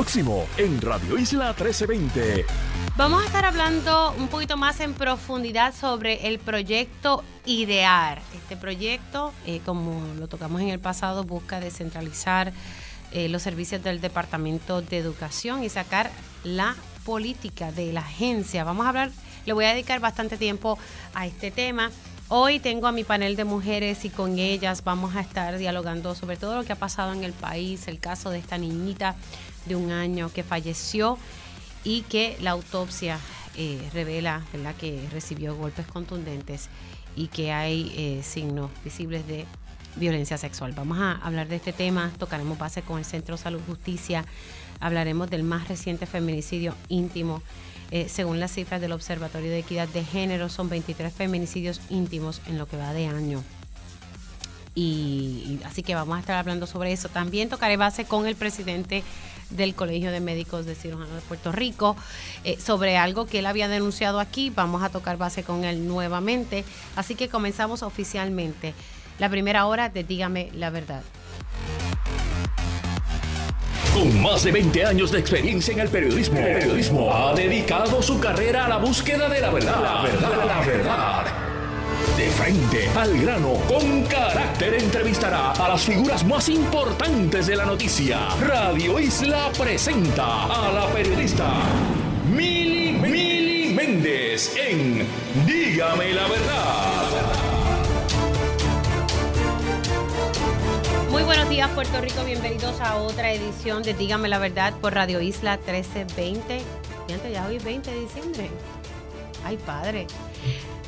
Próximo en Radio Isla 1320. Vamos a estar hablando un poquito más en profundidad sobre el proyecto IDEAR. Este proyecto, eh, como lo tocamos en el pasado, busca descentralizar eh, los servicios del Departamento de Educación y sacar la política de la agencia. Vamos a hablar, le voy a dedicar bastante tiempo a este tema. Hoy tengo a mi panel de mujeres y con ellas vamos a estar dialogando sobre todo lo que ha pasado en el país, el caso de esta niñita de un año que falleció y que la autopsia eh, revela ¿verdad? que recibió golpes contundentes y que hay eh, signos visibles de violencia sexual. Vamos a hablar de este tema, tocaremos base con el Centro Salud Justicia, hablaremos del más reciente feminicidio íntimo eh, según las cifras del Observatorio de Equidad de Género, son 23 feminicidios íntimos en lo que va de año. Y, así que vamos a estar hablando sobre eso. También tocaré base con el presidente del Colegio de Médicos de Cirujanos de Puerto Rico eh, sobre algo que él había denunciado aquí. Vamos a tocar base con él nuevamente. Así que comenzamos oficialmente la primera hora de Dígame la verdad. Con más de 20 años de experiencia en el periodismo, periodismo ha dedicado su carrera a la búsqueda de la verdad. La verdad, la verdad. De frente al grano, con carácter entrevistará a las figuras más importantes de la noticia. Radio Isla presenta a la periodista Mili, Mili Méndez en Dígame la verdad. Muy buenos días Puerto Rico, bienvenidos a otra edición de Dígame la Verdad por Radio Isla 1320. Fíjate, ya hoy es 20 de diciembre. Ay, padre.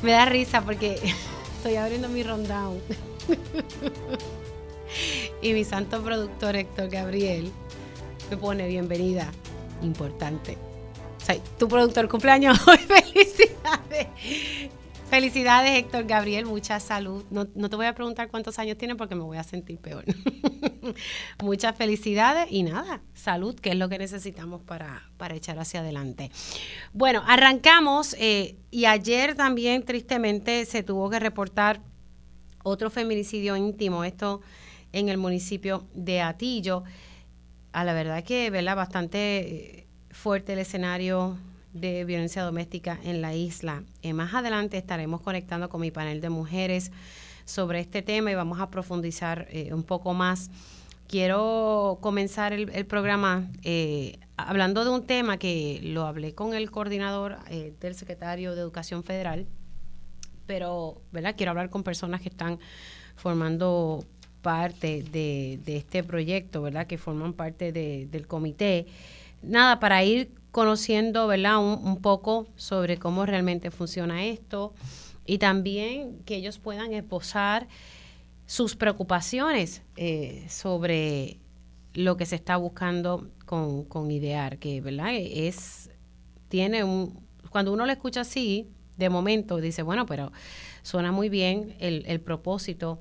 Me da risa porque estoy abriendo mi rundown. y mi santo productor Héctor Gabriel me pone bienvenida. Importante. O sea, tu productor cumpleaños. Felicidades. Felicidades, Héctor Gabriel, mucha salud. No, te voy a preguntar cuántos años tiene porque me voy a sentir peor. Muchas felicidades y nada, salud, que es lo que necesitamos para, para echar hacia adelante. Bueno, arrancamos eh, y ayer también tristemente se tuvo que reportar otro feminicidio íntimo, esto en el municipio de Atillo. A la verdad que, ¿verdad? Bastante eh, fuerte el escenario de violencia doméstica en la isla. Eh, más adelante estaremos conectando con mi panel de mujeres sobre este tema y vamos a profundizar eh, un poco más. Quiero comenzar el, programa eh, hablando de un tema que lo hablé con el coordinador del secretario de Educación Federal, pero ¿verdad? quiero hablar con personas que están formando parte de, este proyecto, ¿verdad? que forman parte del comité. Nada, para ir conociendo, ¿verdad? Un, poco sobre cómo realmente funciona esto y también que ellos puedan esposar sus preocupaciones eh, sobre lo que se está buscando con, con idear, que verdad es tiene un cuando uno lo escucha así, de momento dice, bueno, pero suena muy bien el, el propósito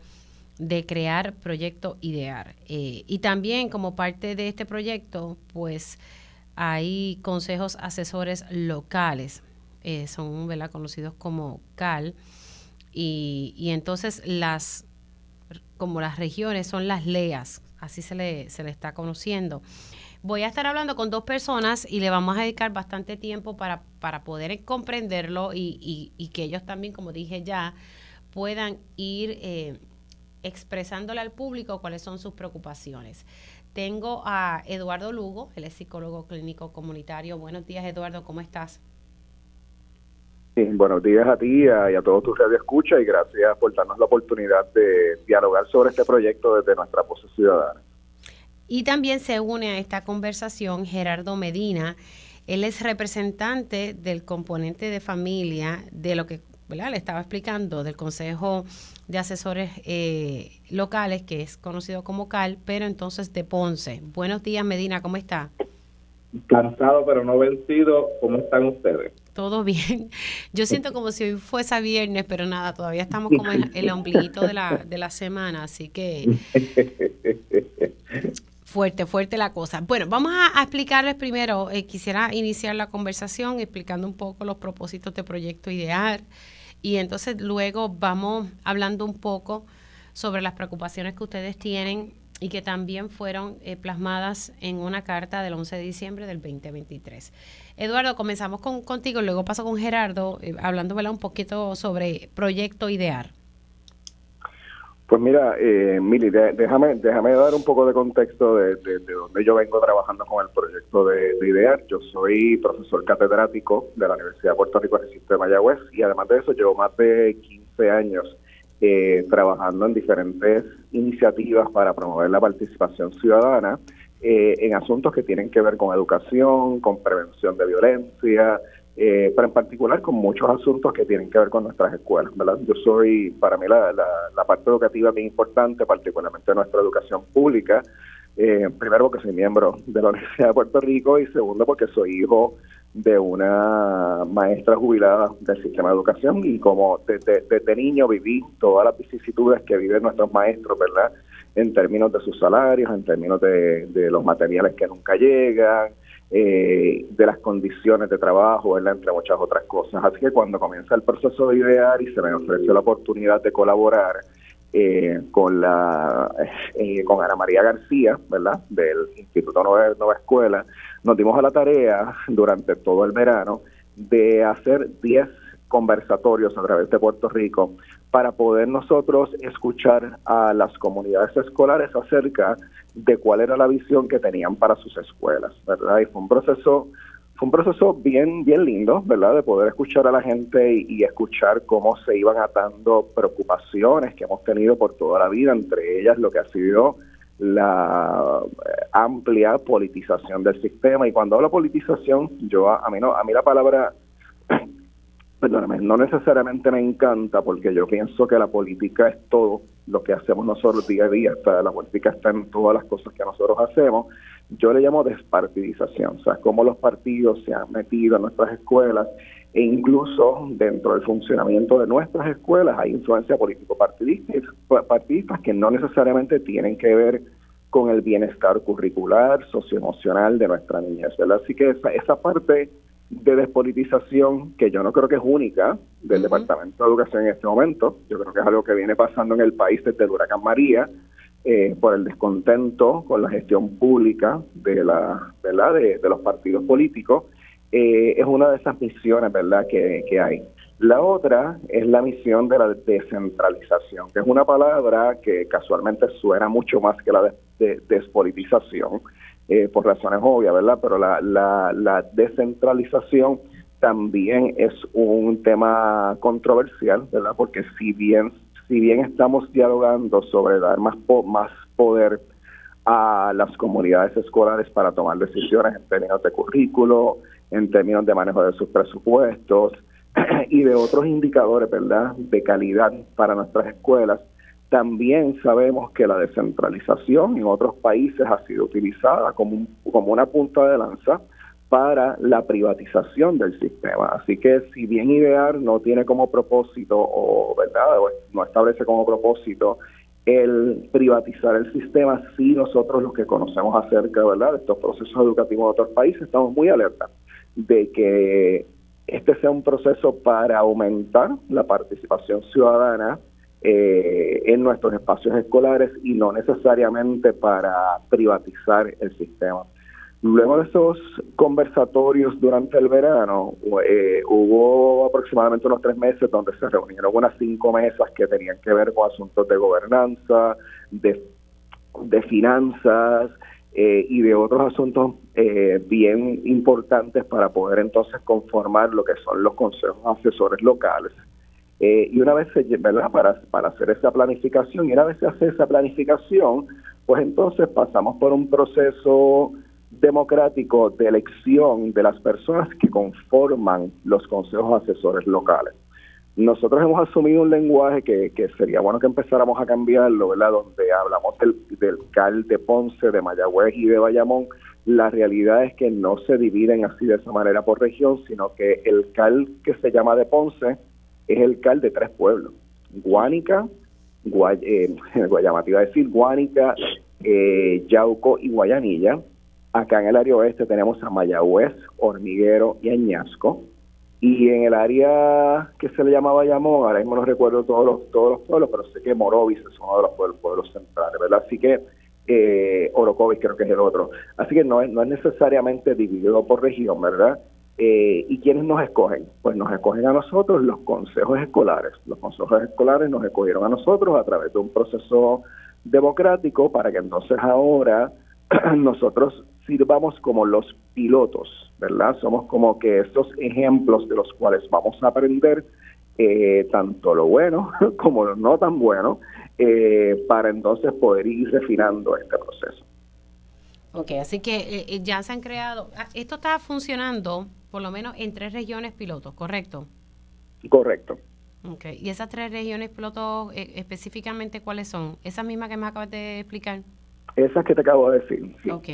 de crear proyecto idear. Eh, y también como parte de este proyecto, pues hay consejos asesores locales, eh, son conocidos como CAL, y, entonces las, como las regiones son las LEAS, así se le, se le está conociendo. Voy a estar hablando con dos personas y le vamos a dedicar bastante tiempo para, para poder comprenderlo y, y, que ellos también, como dije ya, puedan ir eh, expresándole al público cuáles son sus preocupaciones. Tengo a Eduardo Lugo, él es psicólogo clínico comunitario. Buenos días, Eduardo, ¿cómo estás? Sí, buenos días a ti y a, todos tus escucha y gracias por darnos la oportunidad de dialogar sobre este proyecto desde nuestra voz ciudadana. Y también se une a esta conversación Gerardo Medina. Él es representante del componente de familia de lo que le estaba explicando del Consejo de Asesores eh, Locales, que es conocido como CAL, pero entonces de Ponce. Buenos días, Medina, ¿cómo está? Cansado, pero no vencido. ¿Cómo están ustedes? Todo bien. Yo siento como si hoy fuese viernes, pero nada, todavía estamos como en el ombliguito de la, de la semana, así que fuerte, fuerte la cosa. Bueno, vamos a, explicarles primero, eh, quisiera iniciar la conversación explicando un poco los propósitos de Proyecto Ideal, y entonces luego vamos hablando un poco sobre las preocupaciones que ustedes tienen y que también fueron eh, plasmadas en una carta del 11 de diciembre del 2023. Eduardo, comenzamos con, contigo, luego paso con Gerardo, eh, hablando un poquito sobre Proyecto Idear. Pues mira, eh, Mili, déjame, déjame dar un poco de contexto de, de, donde yo vengo trabajando con el proyecto de, IDEAR. Yo soy profesor catedrático de la Universidad de Puerto Rico en el de Mayagüez y además de eso llevo más de 15 años eh, trabajando en diferentes iniciativas para promover la participación ciudadana eh, en asuntos que tienen que ver con educación, con prevención de violencia, eh, pero en particular con muchos asuntos que tienen que ver con nuestras escuelas. ¿verdad? Yo soy, para mí la, parte educativa es muy importante, particularmente nuestra educación pública. Eh, primero porque soy miembro de la Universidad de Puerto Rico y segundo porque soy hijo de una maestra jubilada del sistema de educación y como desde, desde niño viví todas las vicisitudes que viven nuestros maestros, ¿verdad? En términos de sus salarios, en términos de los materiales que nunca llegan, eh, de las condiciones de trabajo, entre muchas otras cosas. Así que cuando comienza el proceso de idear y se me ofreció la oportunidad de colaborar eh, con la eh, con Ana María García, ¿verdad? Del Instituto Nueva, Nueva Escuela, nos dimos a la tarea durante todo el verano de hacer 10 conversatorios a través de Puerto Rico para poder nosotros escuchar a las comunidades escolares acerca de cuál era la visión que tenían para sus escuelas, ¿verdad? Y fue un proceso fue un proceso bien bien lindo, ¿verdad? De poder escuchar a la gente y, escuchar cómo se iban atando preocupaciones que hemos tenido por toda la vida, entre ellas lo que ha sido la eh, amplia politización del sistema y cuando hablo politización, yo a, mí no a mí la palabra perdóname, no necesariamente me encanta porque yo pienso que la política es todo lo que hacemos nosotros día a día, la política está en todas las cosas que nosotros hacemos. Yo le llamo despartidización, o sea, cómo los partidos se han metido en nuestras escuelas e incluso dentro del funcionamiento de nuestras escuelas hay influencia político-partidistas partidistas que no necesariamente tienen que ver con el bienestar curricular, socioemocional de nuestra niñez, ¿verdad? Así que esa, esa parte de despolitización que yo no creo que es única del Departamento de Educación en este momento. Yo creo que es algo que viene pasando en el país desde el huracán María eh, por el descontento con la gestión pública de la verdad de, los partidos políticos. Eh, es una de esas misiones verdad que, que hay. La otra es la misión de la descentralización, que es una palabra que casualmente suena mucho más que la de despolitización eh, por razones obvias, ¿verdad? Pero la, la, la descentralización también es un tema controversial, ¿verdad? Porque si bien si bien estamos dialogando sobre dar más más poder a las comunidades escolares para tomar decisiones en términos de currículo, en términos de manejo de sus presupuestos y de otros indicadores, ¿verdad?, de calidad para nuestras escuelas, también sabemos que la descentralización en otros países ha sido utilizada como, como una punta de lanza para la privatización del sistema. Así que si bien IDEAR no tiene como propósito, o verdad, no establece como propósito el privatizar el sistema, sí nosotros los que conocemos acerca ¿verdad? de estos procesos educativos de otros países estamos muy alerta de que este sea un proceso para aumentar la participación ciudadana eh, en nuestros espacios escolares y no necesariamente para privatizar el sistema. Luego de esos conversatorios durante el verano, eh, hubo aproximadamente unos tres meses donde se reunieron unas cinco mesas que tenían que ver con asuntos de gobernanza, de, finanzas eh, y de otros asuntos eh, bien importantes para poder entonces conformar lo que son los consejos asesores locales. Eh, y una vez se, ¿verdad? Para, para hacer esa planificación, y una vez se hace esa planificación, pues entonces pasamos por un proceso democrático de elección de las personas que conforman los consejos asesores locales. Nosotros hemos asumido un lenguaje que, que sería bueno que empezáramos a cambiarlo, ¿verdad? Donde hablamos del, del CAL de Ponce, de Mayagüez y de Bayamón. La realidad es que no se dividen así de esa manera por región, sino que el CAL que se llama de Ponce es el CAL de tres pueblos, Guánica, Guay, eh, Guayama, iba a decir Guánica, eh, Yauco y Guayanilla. Acá en el área oeste tenemos a Mayagüez, Hormiguero y Añasco. Y en el área que se le llama Bayamón, ahora mismo no recuerdo todos los, todos los pueblos, pero sé que Morovis es uno de los pueblos, pueblos centrales, ¿verdad? Así que eh, Orocovis creo que es el otro. Así que no es, no es necesariamente dividido por región, ¿verdad? Eh, ¿Y quiénes nos escogen? Pues nos escogen a nosotros los consejos escolares. Los consejos escolares nos escogieron a nosotros a través de un proceso democrático para que entonces ahora nosotros sirvamos como los pilotos, ¿verdad? Somos como que estos ejemplos de los cuales vamos a aprender eh, tanto lo bueno como lo no tan bueno, eh, para entonces poder ir refinando este proceso. Ok, así que eh, ya se han creado, ah, esto está funcionando por lo menos en tres regiones pilotos, ¿correcto? Correcto. Ok, y esas tres regiones pilotos específicamente cuáles son? ¿Esas mismas que me acabas de explicar? Esas que te acabo de decir. Sí. Ok,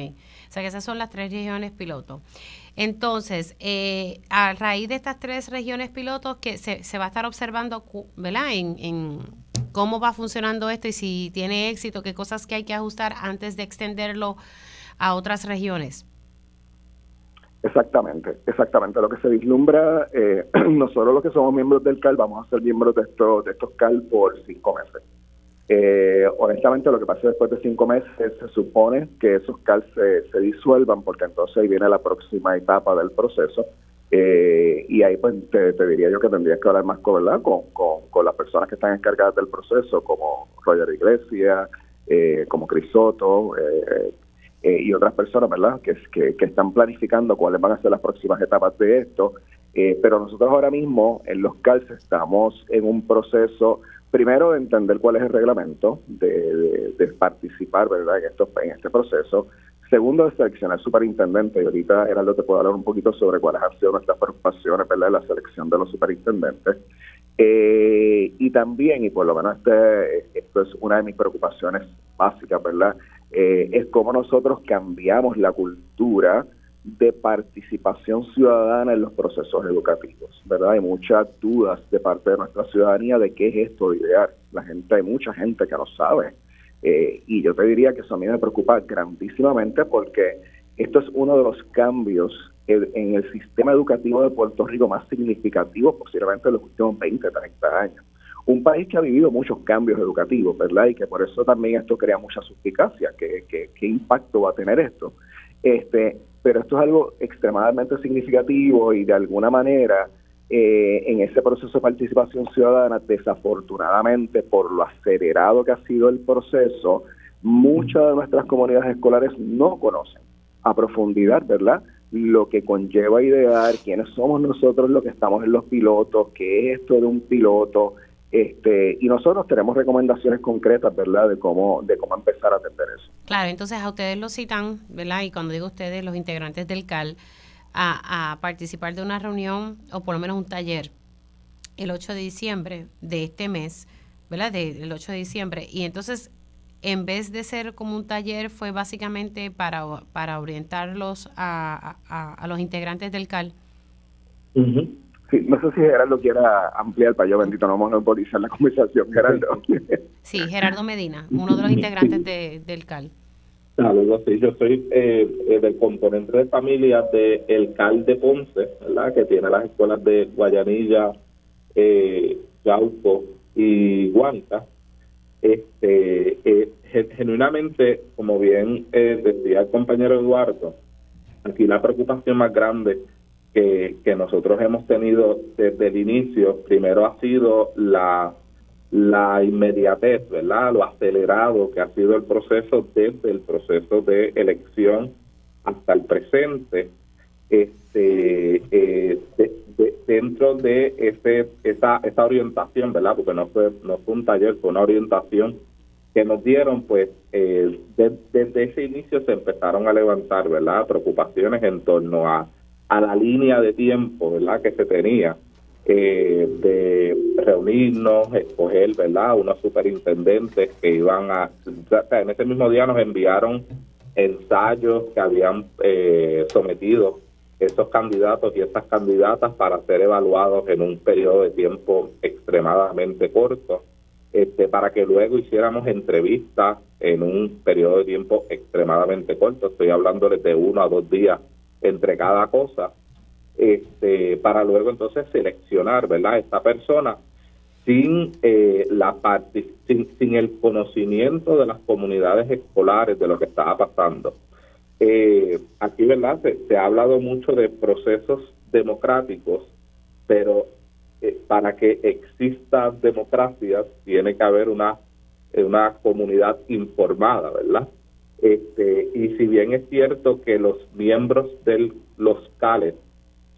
o sea que esas son las tres regiones pilotos. Entonces, eh, a raíz de estas tres regiones pilotos que se, se va a estar observando, ¿verdad? En, en, cómo va funcionando esto y si tiene éxito, qué cosas que hay que ajustar antes de extenderlo a otras regiones. Exactamente, exactamente. Lo que se vislumbra, eh, nosotros los que somos miembros del CAL vamos a ser miembros de, estos de estos CAL por cinco meses. Eh, honestamente, lo que pasa después de cinco meses se supone que esos CAL se, disuelvan porque entonces ahí viene la próxima etapa del proceso. Eh, y ahí pues te, diría yo que tendrías que hablar más con, Con, con, las personas que están encargadas del proceso, como Roger Iglesias, eh, como Crisoto eh, y otras personas, ¿verdad? Que, que, están planificando cuáles van a ser las próximas etapas de esto. pero nosotros ahora mismo en los CALS estamos en un proceso primero entender cuál es el reglamento de, participar verdad en esto en este proceso. Segundo de seleccionar superintendente y ahorita Heraldo te puedo hablar un poquito sobre cuáles han sido nuestras preocupaciones verdad en la selección de los superintendentes. Eh, y también y por lo menos este esto es una de mis preocupaciones básicas verdad eh, es cómo nosotros cambiamos la cultura de participación ciudadana en los procesos educativos, ¿verdad? Hay muchas dudas de parte de nuestra ciudadanía de qué es esto de idear. La gente, hay mucha gente que no sabe. Eh, y yo te diría que eso a mí me preocupa grandísimamente porque esto es uno de los cambios en el sistema educativo de Puerto Rico más significativos posiblemente en los últimos 20, 30 años. Un país que ha vivido muchos cambios educativos, ¿verdad? Y que por eso también esto crea mucha suspicacia. ¿Qué, qué, impacto va a tener esto? Este, pero esto es algo extremadamente significativo y de alguna manera eh, en ese proceso de participación ciudadana, desafortunadamente por lo acelerado que ha sido el proceso, muchas de nuestras comunidades escolares no conocen a profundidad, ¿verdad? Lo que conlleva idear quiénes somos nosotros los que estamos en los pilotos, qué es esto de un piloto, este, y nosotros tenemos recomendaciones concretas, ¿verdad?, de cómo, de cómo empezar a atender eso. Claro, entonces a ustedes lo citan, ¿verdad? Y cuando digo ustedes, los integrantes del CAL, a, a participar de una reunión o por lo menos un taller el 8 de diciembre de este mes, ¿verdad? Del 8 de diciembre. Y entonces, en vez de ser como un taller, fue básicamente para, para orientarlos a, a, los integrantes del CAL. Sí, no sé si Gerardo quiera ampliar para yo, bendito, no vamos a monopolizar la conversación, Gerardo. Sí, Gerardo Medina, uno de los integrantes de, del CAL. Claro, sí, yo soy eh, eh, del componente de familia del el CAL de Ponce, ¿verdad? Que tiene las escuelas de Guayanilla, eh, Yauco y Guanta. Este, eh, genuinamente, como bien decía el compañero Eduardo, aquí la preocupación más grande que, nosotros hemos tenido desde el inicio, primero ha sido la, la inmediatez, ¿verdad? Lo acelerado que ha sido el proceso desde el proceso de elección hasta el presente. Este, eh, dentro de ese, esa, esa orientación, ¿verdad? Porque no fue, no fue un taller, fue una orientación que nos dieron, pues eh, desde ese inicio se empezaron a levantar, ¿verdad? Preocupaciones en torno a a la línea de tiempo verdad que se tenía de reunirnos, escoger verdad unos superintendentes que iban a, en ese mismo día nos enviaron ensayos que habían eh, sometido esos candidatos y estas candidatas para ser evaluados en un periodo de tiempo extremadamente corto, este, para que luego hiciéramos entrevistas en un periodo de tiempo extremadamente corto. Estoy hablándoles de uno a dos días entre cada cosa, este, para luego entonces seleccionar, ¿verdad? Esta persona sin, eh, la sin, sin, el conocimiento de las comunidades escolares de lo que estaba pasando. Eh, aquí, ¿verdad? Se, ha hablado mucho de procesos democráticos, pero eh, para que exista democracia tiene que haber una, una comunidad informada, ¿verdad? Este, y si bien es cierto que los miembros de los CALES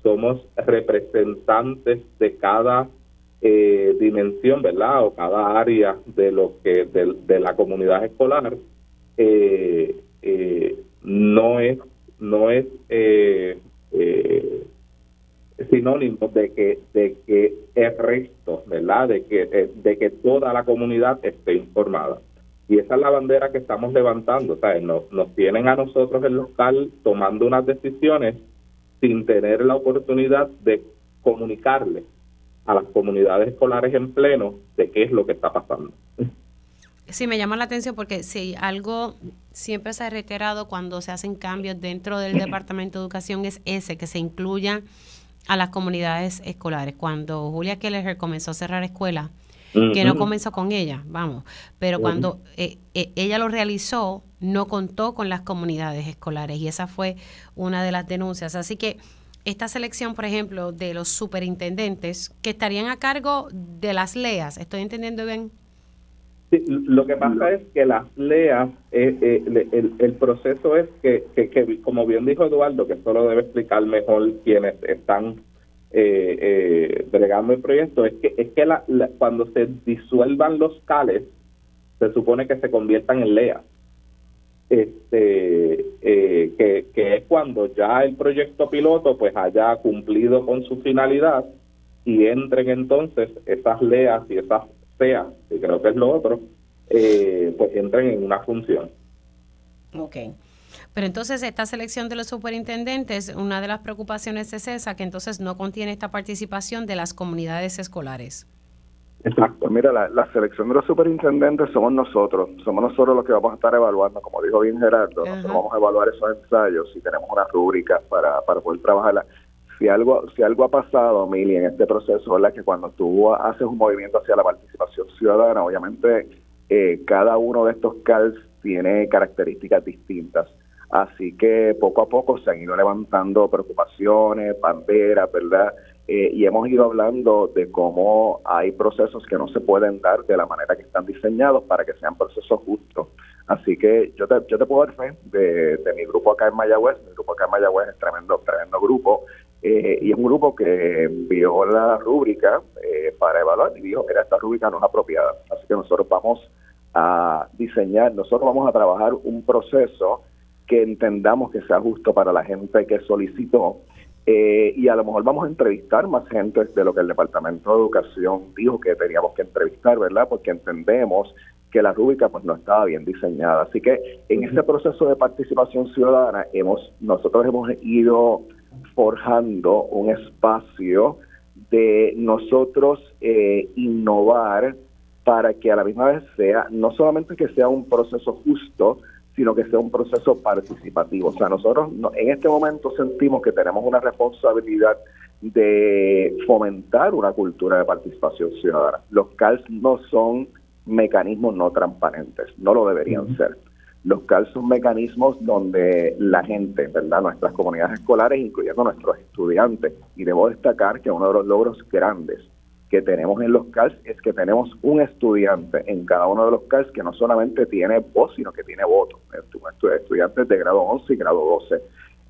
somos representantes de cada eh, dimensión, ¿verdad? O cada área de lo que de, la comunidad escolar, eh, eh, no es no es sinónimo de que de que el resto, ¿verdad? De que de que toda la comunidad esté informada. Y esa es la bandera que estamos levantando, ¿sabes? Nos, nos tienen a nosotros el local tomando unas decisiones sin tener la oportunidad de comunicarle a las comunidades escolares en pleno de qué es lo que está pasando. Sí, me llama la atención porque si algo siempre se ha reiterado cuando se hacen cambios dentro del Departamento de Educación es ese, que se incluya a las comunidades escolares. Cuando Julia Keller comenzó a cerrar escuelas, que no comenzó con ella, vamos, pero cuando eh, eh, ella lo realizó, no contó con las comunidades escolares y esa fue una de las denuncias. Así que esta selección, por ejemplo, de los superintendentes que estarían a cargo de las LEAS, ¿estoy entendiendo bien? Sí, lo que pasa es que las LEAS, eh, el, el, proceso es que, que, que, como bien dijo Eduardo, que esto lo debe explicar mejor quienes están eh, eh, bregando el proyecto es que es que la, cuando se disuelvan los CALES se supone que se conviertan en LEA este eh, que, que es cuando ya el proyecto piloto pues haya cumplido con su finalidad y entren entonces esas LEAs y esas CEA que creo que es lo otro eh, pues entren en una función. Okay pero entonces esta selección de los superintendentes, una de las preocupaciones es esa, que entonces no contiene esta participación de las comunidades escolares. Exacto, mira, la, selección de los superintendentes somos nosotros, somos nosotros los que vamos a estar evaluando, como dijo bien Gerardo, nosotros vamos a evaluar esos ensayos y tenemos una rúbrica para, para poder trabajarla. Si algo, si algo ha pasado, Mili, en este proceso, es que cuando tú haces un movimiento hacia la participación ciudadana, obviamente eh, cada uno de estos CALs tiene características distintas. Así que poco a poco se han ido levantando preocupaciones, banderas, ¿verdad? Eh, y hemos ido hablando de cómo hay procesos que no se pueden dar de la manera que están diseñados para que sean procesos justos. Así que yo te, yo te puedo dar fe de, mi grupo acá en Mayagüez. Mi grupo acá en Mayagüez es tremendo, tremendo grupo. Eh, y es un grupo que envió la rúbrica eh, para evaluar y dijo, mira, esta rúbrica no es apropiada. Así que nosotros vamos a diseñar, nosotros vamos a trabajar un proceso que entendamos que sea justo para la gente que solicitó. Eh, y a lo mejor vamos a entrevistar más gente de lo que el Departamento de Educación dijo que teníamos que entrevistar, ¿verdad? Porque entendemos que la rúbrica pues no estaba bien diseñada. Así que en ese proceso de participación ciudadana hemos nosotros hemos ido forjando un espacio de nosotros eh, innovar para que a la misma vez sea no solamente que sea un proceso justo, sino que sea un proceso participativo. O sea, nosotros en este momento sentimos que tenemos una responsabilidad de fomentar una cultura de participación ciudadana. Los CALS no son mecanismos no transparentes, no lo deberían ser. Los CALS son mecanismos donde la gente, ¿verdad? Nuestras comunidades escolares, incluyendo nuestros estudiantes, y debo destacar que uno de los logros grandes que tenemos en los CALS es que tenemos un estudiante en cada uno de los CALS que no solamente tiene voz, sino que tiene voto. Estudiantes de grado 11 y grado 12.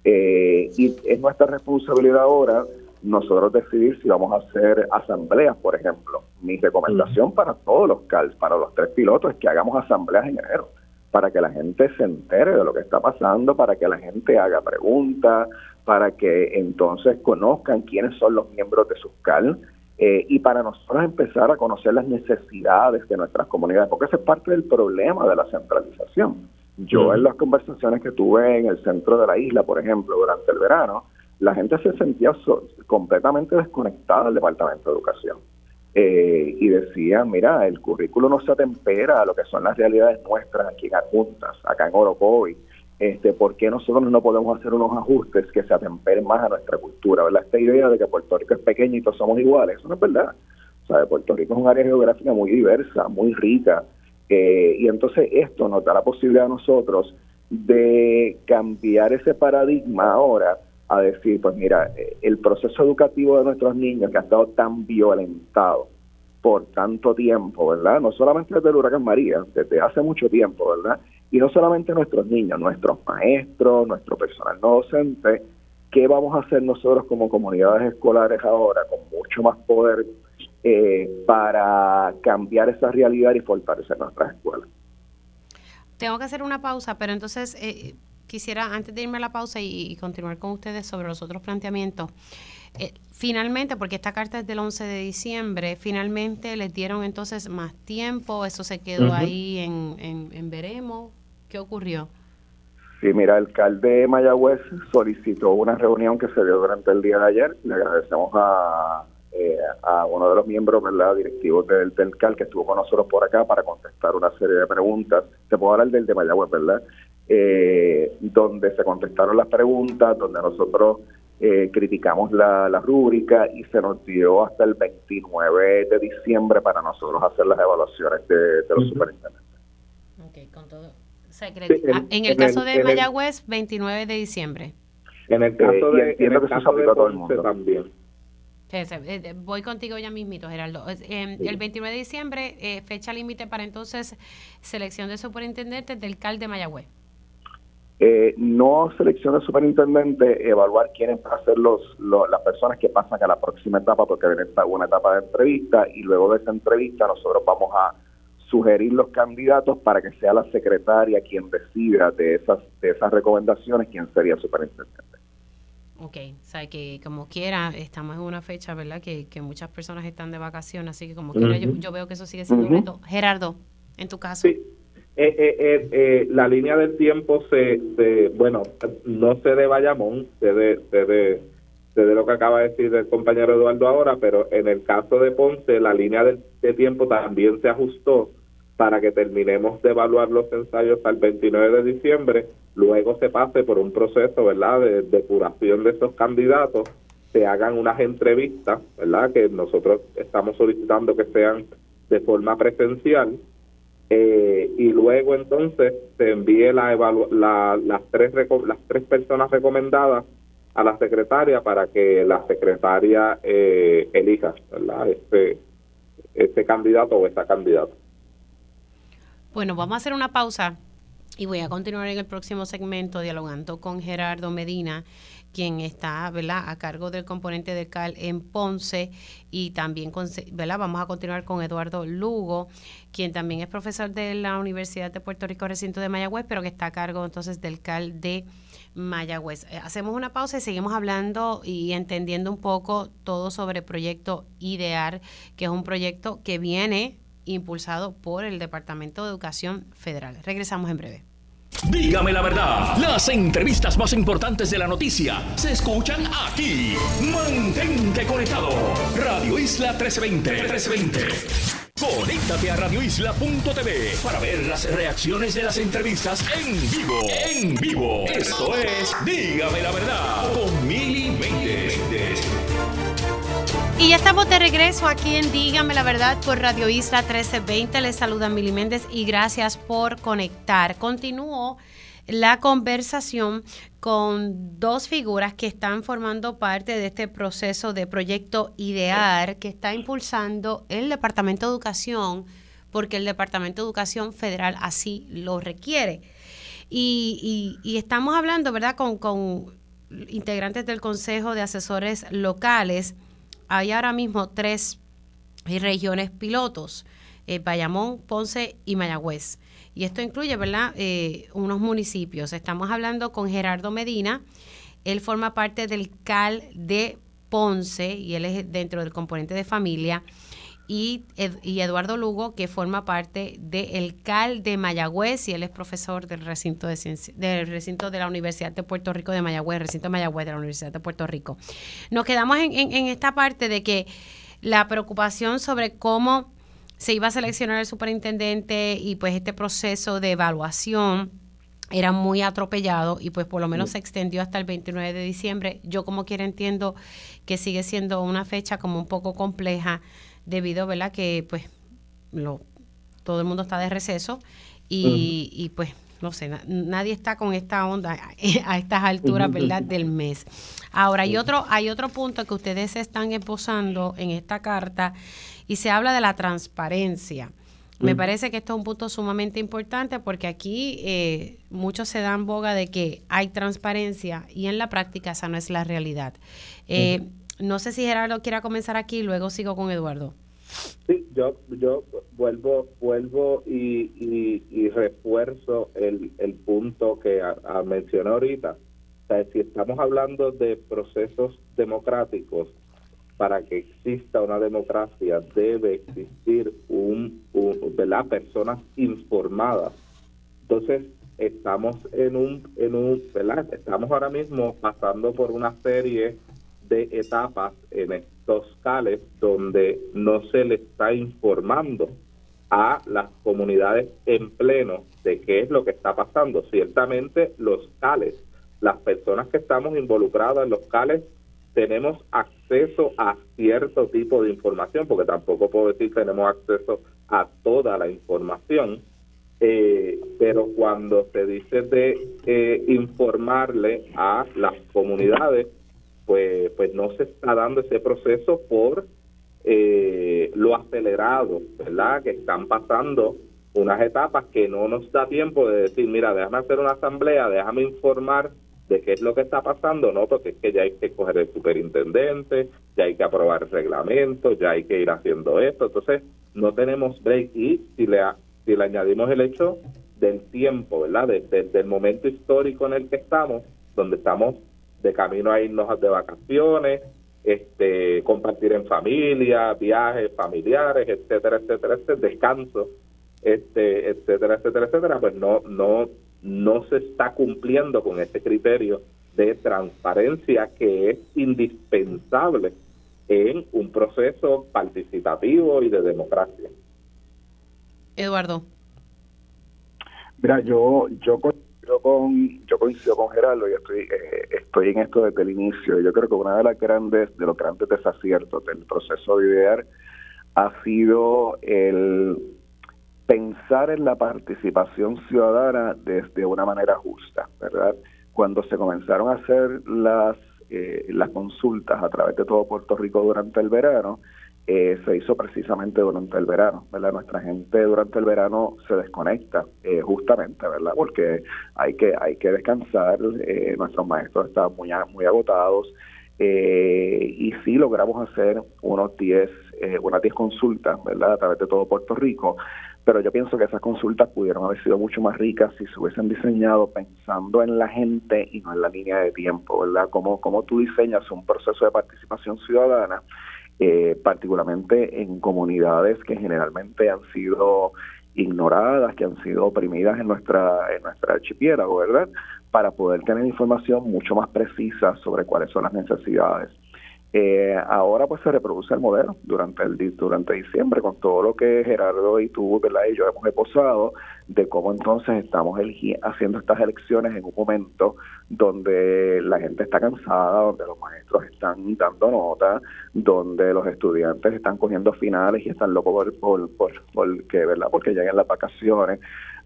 Eh, y es nuestra responsabilidad ahora nosotros decidir si vamos a hacer asambleas, por ejemplo. Mi recomendación para todos los CALS, para los tres pilotos, es que hagamos asambleas en enero, para que la gente se entere de lo que está pasando, para que la gente haga preguntas, para que entonces conozcan quiénes son los miembros de sus CALS eh, y para nosotros empezar a conocer las necesidades de nuestras comunidades, porque ese es parte del problema de la centralización. Yo en las conversaciones que tuve en el centro de la isla, por ejemplo, durante el verano, la gente se sentía completamente desconectada del Departamento de Educación. Eh, y decían, mira, el currículo no se atempera a lo que son las realidades nuestras aquí en Adjuntas, acá en Orocovi, este, ¿por qué nosotros no podemos hacer unos ajustes que se atemperen más a nuestra cultura? ¿verdad? Esta idea de que Puerto Rico es pequeño y todos somos iguales, eso no es verdad. Puerto Rico es un área geográfica muy diversa, muy rica, eh, y entonces esto nos da la posibilidad a nosotros de cambiar ese paradigma ahora a decir, pues mira, eh, el proceso educativo de nuestros niños que ha estado tan violentado por tanto tiempo, ¿verdad? No solamente desde el huracán María, desde hace mucho tiempo, ¿verdad? Y no solamente nuestros niños, nuestros maestros, nuestro personal no docente, ¿qué vamos a hacer nosotros como comunidades escolares ahora con mucho más poder eh, para cambiar esa realidad y fortalecer nuestras escuelas? Tengo que hacer una pausa, pero entonces eh, quisiera, antes de irme a la pausa y, continuar con ustedes sobre los otros planteamientos, eh, finalmente, porque esta carta es del 11 de diciembre, finalmente les dieron entonces más tiempo, eso se quedó ahí en, en, veremos. ¿Qué ocurrió? Sí, mira, el alcalde Mayagüez solicitó una reunión que se dio durante el día de ayer. Le agradecemos a, eh, a uno de los miembros ¿verdad? directivos del, del CAL que estuvo con nosotros por acá para contestar una serie de preguntas. Te puedo hablar del de Mayagüez, ¿verdad? Eh, donde se contestaron las preguntas, donde nosotros eh, criticamos la, rúbrica y se nos dio hasta el 29 de diciembre para nosotros hacer las evaluaciones de, los superintendentes. Ok, con todo. Ah, en, el caso de Mayagüez, 29 de diciembre. En el caso de, en el caso de todo el mundo. también. Eh, voy contigo ya mismito, Geraldo. Em, el 29 de diciembre, eh, fecha límite para entonces selección de superintendente del CAL de Mayagüez. Eh, no selección de superintendente, evaluar quiénes van a ser los, las personas que pasan a la próxima etapa, porque viene una etapa de entrevista y luego de esa entrevista nosotros vamos a sugerir los candidatos para que sea la secretaria quien decida de esas, de esas recomendaciones quién sería superintendente. Ok, o sea que como quiera, estamos en una fecha, ¿verdad? Que, que muchas personas están de vacaciones, así que como quiera, yo, veo que eso sigue siendo un reto. Gerardo, en tu caso. Sí, eh, eh, eh, la línea del tiempo se, bueno, no sé de Bayamón, sé de, de, de, lo que acaba de decir el compañero Eduardo ahora, pero en el caso de Ponce, la línea del, de tiempo también se ajustó para que terminemos de evaluar los ensayos al 29 de diciembre, luego se pase por un proceso, ¿verdad?, de depuración de esos candidatos, se hagan unas entrevistas, ¿verdad?, que nosotros estamos solicitando que sean de forma presencial, eh, y luego entonces se envíe la, la, las tres las tres personas recomendadas a la secretaria para que la secretaria eh, elija ¿verdad? este este candidato o esta candidata. Bueno, vamos a hacer una pausa y voy a continuar en el próximo segmento dialogando con Gerardo Medina, quien está ¿verdad? a cargo del componente de CAL en Ponce y también ¿verdad? vamos a continuar con Eduardo Lugo, quien también es profesor de la Universidad de Puerto Rico, recinto de Mayagüez, pero que está a cargo entonces del CAL de Mayagüez. Eh, hacemos una pausa y seguimos hablando y entendiendo un poco todo sobre el proyecto IDEAR, que es un proyecto que viene impulsado por el Departamento de Educación Federal. Regresamos en breve. Dígame la verdad, las entrevistas más importantes de la noticia se escuchan aquí. Mantente conectado. Radio Isla 1320. 1320. Conéctate a radioisla.tv para ver las reacciones de las entrevistas en vivo. En vivo. Esto es Dígame la verdad y ya estamos de regreso aquí en Dígame la Verdad por Radio Isla 1320. Les saluda Mili Méndez y gracias por conectar. Continúo la conversación con dos figuras que están formando parte de este proceso de proyecto IDEAR que está impulsando el Departamento de Educación porque el Departamento de Educación Federal así lo requiere. Y, estamos hablando, ¿verdad?, con, con integrantes del Consejo de Asesores Locales hay ahora mismo tres regiones pilotos, eh, Bayamón, Ponce y Mayagüez. Y esto incluye, ¿verdad?, eh, unos municipios. Estamos hablando con Gerardo Medina. Él forma parte del CAL de Ponce y él es dentro del componente de familia. Y, Eduardo Lugo, que forma parte del CAL de Mayagüez y él es profesor del recinto de, del recinto de la Universidad de Puerto Rico de Mayagüez, recinto de Mayagüez de la Universidad de Puerto Rico. Nos quedamos en, en esta parte de que la preocupación sobre cómo se iba a seleccionar el superintendente y pues este proceso de evaluación era muy atropellado y pues por lo menos se extendió hasta el 29 de diciembre. Yo como quiera entiendo que sigue siendo una fecha como un poco compleja debido, ¿verdad? Que pues lo, todo el mundo está de receso y, y pues no sé, nadie está con esta onda a estas alturas, ¿verdad?, del mes. Ahora, hay otro, hay otro punto que ustedes están esposando en esta carta y se habla de la transparencia. Me parece que esto es un punto sumamente importante porque aquí eh, muchos se dan boga de que hay transparencia y en la práctica esa no es la realidad. Eh, no sé si Gerardo quiera comenzar aquí y luego sigo con Eduardo. Sí, yo, yo vuelvo vuelvo y, y, refuerzo el, el punto que a, mencioné ahorita. Si estamos hablando de procesos democráticos, para que exista una democracia debe existir un, un ¿verdad? personas informadas. Entonces, estamos en un, en un. Estamos ahora mismo pasando por una serie de etapas en estos CALES donde no se le está informando a las comunidades en pleno de qué es lo que está pasando. Ciertamente los CALES, las personas que estamos involucradas en los CALES, tenemos acceso a cierto tipo de información, porque tampoco puedo decir que tenemos acceso a toda la información, eh, pero cuando se dice de eh, informarle a las comunidades, pues, pues no se está dando ese proceso por eh, lo acelerado, ¿verdad? Que están pasando unas etapas que no nos da tiempo de decir, mira, déjame hacer una asamblea, déjame informar de qué es lo que está pasando, no, porque es que ya hay que coger el superintendente, ya hay que aprobar el reglamento, ya hay que ir haciendo esto, entonces no tenemos break y si le, si le añadimos el hecho del tiempo, ¿verdad? Desde el momento histórico en el que estamos, donde estamos de camino a irnos de vacaciones, este, compartir en familia, viajes familiares, etcétera, etcétera, etcétera, descanso, este, etcétera, etcétera, etcétera, pues no, no, no se está cumpliendo con este criterio de transparencia que es indispensable en un proceso participativo y de democracia. Eduardo. Mira, yo, yo yo con yo coincido con Gerardo y estoy eh, estoy en esto desde el inicio. Yo creo que una de las grandes de los grandes desaciertos del proceso de idear ha sido el pensar en la participación ciudadana desde una manera justa verdad cuando se comenzaron a hacer las eh, las consultas a través de todo Puerto Rico durante el verano eh, se hizo precisamente durante el verano, ¿verdad? Nuestra gente durante el verano se desconecta eh, justamente, ¿verdad? Porque hay que hay que descansar, eh, nuestros maestros están muy, muy agotados y sí logramos hacer unos 10, unas 10 consultas, ¿verdad? A través de todo Puerto Rico, pero yo pienso que esas consultas pudieron haber sido mucho más ricas si se hubiesen diseñado pensando en la gente y no en la línea de tiempo, ¿verdad? Como, como tú diseñas un proceso de participación ciudadana eh, particularmente en comunidades que generalmente han sido ignoradas, que han sido oprimidas en nuestra en nuestra archipiélago, ¿verdad? Para poder tener información mucho más precisa sobre cuáles son las necesidades. Eh, ahora pues se reproduce el modelo durante el durante diciembre con todo lo que Gerardo y tú ¿verdad? y yo hemos esposado de cómo entonces estamos haciendo estas elecciones en un momento donde la gente está cansada, donde los maestros están dando nota, donde los estudiantes están cogiendo finales y están locos por, por, por, que, ¿verdad? porque lleguen las vacaciones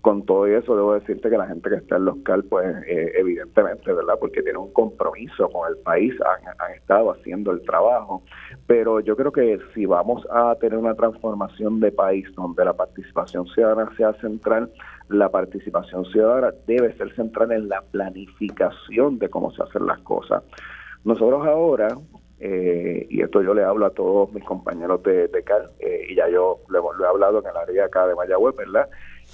con todo eso debo decirte que la gente que está en local, pues eh, evidentemente, ¿verdad? Porque tiene un compromiso con el país, han, estado haciendo el trabajo, pero yo creo que si vamos a tener una transformación de país donde la participación ciudadana sea central, la participación ciudadana debe ser central en la planificación de cómo se hacen las cosas. Nosotros ahora, eh, y esto yo le hablo a todos mis compañeros de, de CAL, eh, y ya yo lo, he hablado en el área acá de Mayagüez, ¿verdad?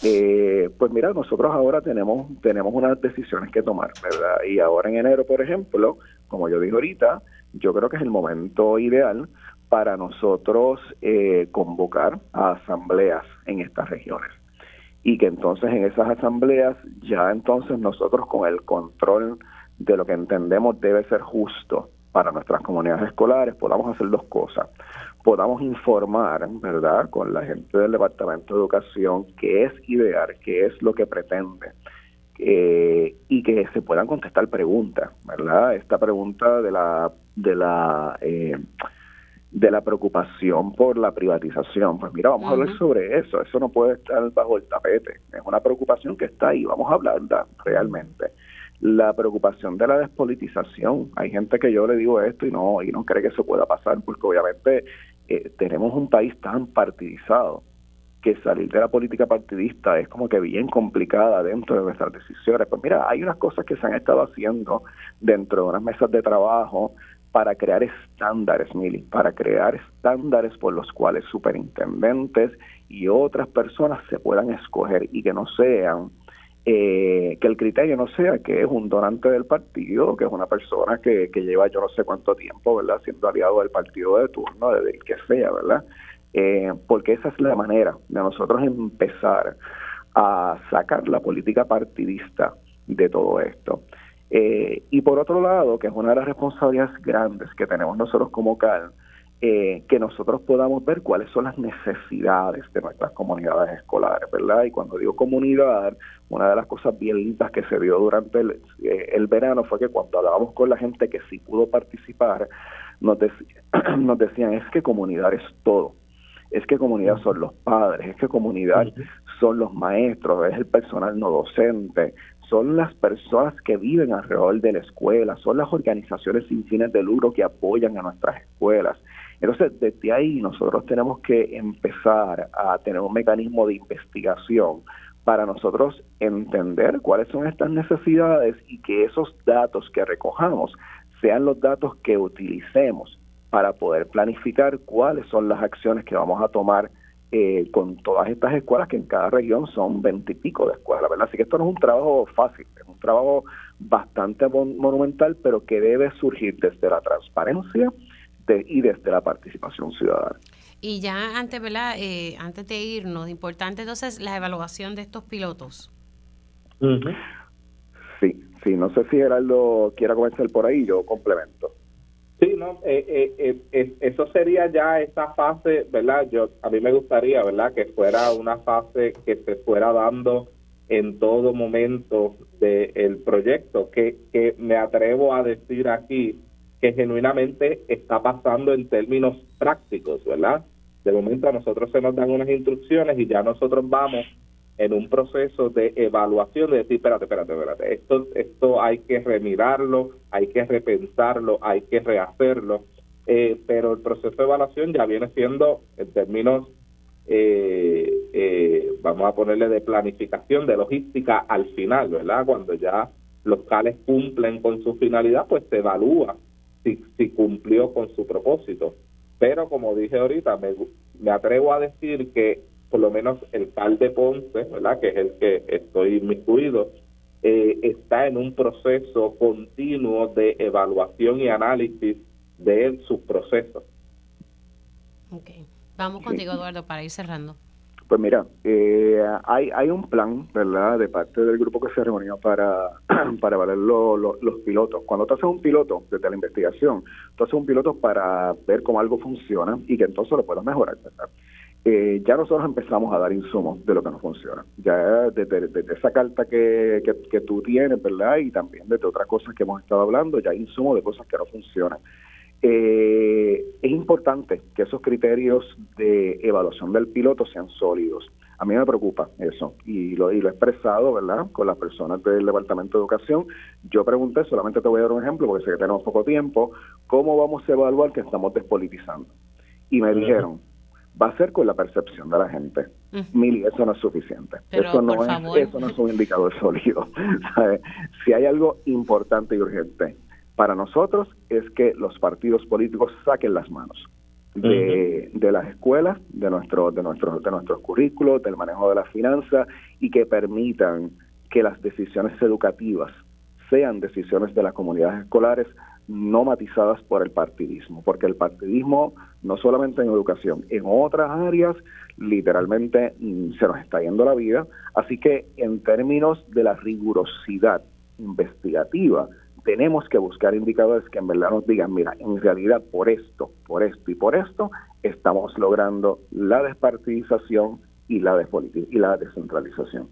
Eh, pues mira, nosotros ahora tenemos tenemos unas decisiones que tomar, ¿verdad? Y ahora en enero, por ejemplo, como yo dije ahorita, yo creo que es el momento ideal para nosotros eh, convocar a asambleas en estas regiones y que entonces en esas asambleas ya entonces nosotros con el control de lo que entendemos debe ser justo para nuestras comunidades escolares podamos hacer dos cosas podamos informar, ¿verdad?, con la gente del Departamento de Educación qué es idear, qué es lo que pretende. Eh, y que se puedan contestar preguntas, ¿verdad? Esta pregunta de la de la eh, de la preocupación por la privatización. Pues mira, vamos a hablar sobre eso. Eso no puede estar bajo el tapete. Es una preocupación que está ahí. Vamos a hablar realmente. La preocupación de la despolitización. Hay gente que yo le digo esto y no y no cree que eso pueda pasar porque obviamente eh, tenemos un país tan partidizado que salir de la política partidista es como que bien complicada dentro de nuestras decisiones. Pues mira, hay unas cosas que se han estado haciendo dentro de unas mesas de trabajo para crear estándares, Mili, para crear estándares por los cuales superintendentes y otras personas se puedan escoger y que no sean, eh, que el criterio no sea que es un donante del partido, que es una persona que, lleva yo no sé cuánto tiempo, ¿verdad?, siendo aliado del partido de turno, de que sea, ¿verdad? Eh, porque esa es la manera de nosotros empezar a sacar la política partidista de todo esto. Eh, y por otro lado, que es una de las responsabilidades grandes que tenemos nosotros como CAL, eh, que nosotros podamos ver cuáles son las necesidades de nuestras comunidades escolares, ¿verdad? Y cuando digo comunidad, una de las cosas bien lindas que se vio durante el, eh, el verano fue que cuando hablábamos con la gente que sí pudo participar, nos, nos decían, es que comunidad es todo es que comunidad son los padres, es que comunidad son los maestros, es el personal no docente, son las personas que viven alrededor de la escuela, son las organizaciones sin fines de lucro que apoyan a nuestras escuelas. Entonces, desde ahí nosotros tenemos que empezar a tener un mecanismo de investigación para nosotros entender cuáles son estas necesidades y que esos datos que recojamos sean los datos que utilicemos para poder planificar cuáles son las acciones que vamos a tomar eh, con todas estas escuelas, que en cada región son veintipico de escuelas, ¿verdad? Así que esto no es un trabajo fácil, es un trabajo bastante monumental, pero que debe surgir desde la transparencia y desde la participación ciudadana. Y ya antes, ¿verdad? Eh, antes de irnos, importante entonces la evaluación de estos pilotos. Sí, sí, no sé si Gerardo quiera comenzar por ahí, yo complemento. Sí, no, eh, eh, eh, eso sería ya esta fase, ¿verdad? Yo a mí me gustaría, ¿verdad? Que fuera una fase que se fuera dando en todo momento del proyecto, que, que me atrevo a decir aquí que genuinamente está pasando en términos prácticos, ¿verdad? De momento a nosotros se nos dan unas instrucciones y ya nosotros vamos en un proceso de evaluación de decir, espérate, espérate, espérate, esto, esto hay que remirarlo, hay que repensarlo, hay que rehacerlo, eh, pero el proceso de evaluación ya viene siendo en términos, eh, eh, vamos a ponerle de planificación, de logística al final, ¿verdad? Cuando ya los CALES cumplen con su finalidad, pues se evalúa si, si cumplió con su propósito. Pero como dije ahorita, me, me atrevo a decir que por lo menos el CAL de Ponce, ¿verdad? que es el que estoy inmiscuido, eh, está en un proceso continuo de evaluación y análisis de sus procesos. Ok, vamos contigo Eduardo para ir cerrando. Pues mira, eh, hay, hay un plan, ¿verdad?, de parte del grupo que se reunió para, para evaluar los pilotos. Cuando tú haces un piloto desde la investigación, tú haces un piloto para ver cómo algo funciona y que entonces lo puedas mejorar, ¿verdad? eh, ya nosotros empezamos a dar insumos de lo que no funciona. Ya desde, esa carta que, que, tú tienes, ¿verdad? Y también desde otras cosas que hemos estado hablando, ya hay insumos de cosas que no funcionan. Eh, es importante que esos criterios de evaluación del piloto sean sólidos. A mí me preocupa eso y lo, y lo he expresado, ¿verdad?, con las personas del Departamento de Educación. Yo pregunté, solamente te voy a dar un ejemplo porque sé que tenemos poco tiempo, ¿cómo vamos a evaluar que estamos despolitizando? Y me dijeron, va a ser con la percepción de la gente. Mili, eso no es suficiente. eso, no es, eso no es un indicador sólido. Si hay algo importante y urgente para nosotros es que los partidos políticos saquen las manos de, de las escuelas, de, nuestro, de, nuestros, de nuestros currículos, del manejo de las finanzas y que permitan que las decisiones educativas sean decisiones de las comunidades escolares no matizadas por el partidismo, porque el partidismo no solamente en educación, en otras áreas literalmente mm, se nos está yendo la vida, así que en términos de la rigurosidad investigativa, tenemos que buscar indicadores que en verdad nos digan, mira, en realidad por esto, por esto y por esto estamos logrando la despartidización y la, y la descentralización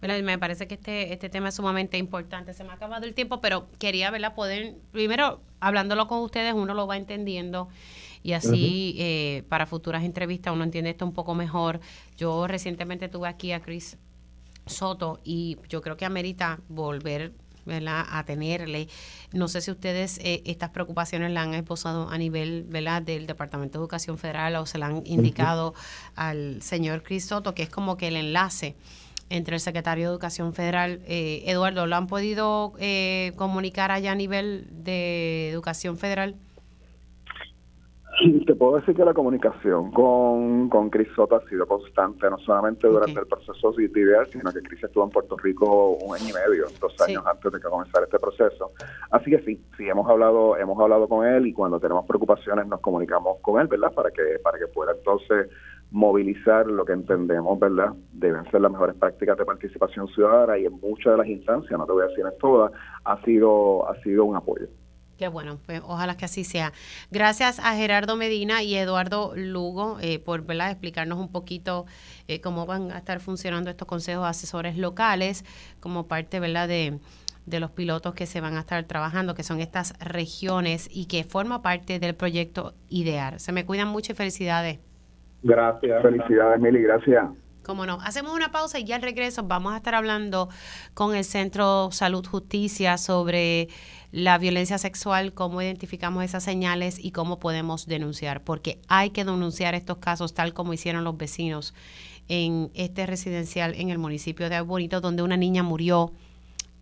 me parece que este, este tema es sumamente importante. Se me ha acabado el tiempo, pero quería verla poder, primero, hablándolo con ustedes, uno lo va entendiendo y así eh, para futuras entrevistas uno entiende esto un poco mejor. Yo recientemente tuve aquí a Chris Soto y yo creo que amerita volver ¿verdad? a tenerle. No sé si ustedes eh, estas preocupaciones la han esposado a nivel ¿verdad? del Departamento de Educación Federal o se la han indicado al señor Chris Soto, que es como que el enlace entre el secretario de Educación Federal. Eh, Eduardo, ¿lo han podido eh, comunicar allá a nivel de Educación Federal? Te puedo decir que la comunicación con, con Cris Soto ha sido constante, no solamente durante el proceso de IDEAR, sino que Cris estuvo en Puerto Rico un año y medio, dos años antes de que comenzara este proceso. Así que sí, sí hemos hablado, hemos hablado con él y cuando tenemos preocupaciones nos comunicamos con él, ¿verdad? Para que, para que pueda entonces movilizar lo que entendemos, ¿verdad? Deben ser las mejores prácticas de participación ciudadana y en muchas de las instancias, no te voy a decir en todas, ha sido, ha sido un apoyo. Qué bueno, pues ojalá que así sea. Gracias a Gerardo Medina y Eduardo Lugo eh, por ¿verdad? explicarnos un poquito eh, cómo van a estar funcionando estos consejos asesores locales como parte ¿verdad? De, de los pilotos que se van a estar trabajando, que son estas regiones y que forma parte del proyecto IDEAR. Se me cuidan mucho y felicidades. Gracias. Felicidades, Mili, gracias. Cómo no. Hacemos una pausa y ya al regreso vamos a estar hablando con el Centro Salud Justicia sobre la violencia sexual, cómo identificamos esas señales y cómo podemos denunciar, porque hay que denunciar estos casos tal como hicieron los vecinos en este residencial en el municipio de Bonito, donde una niña murió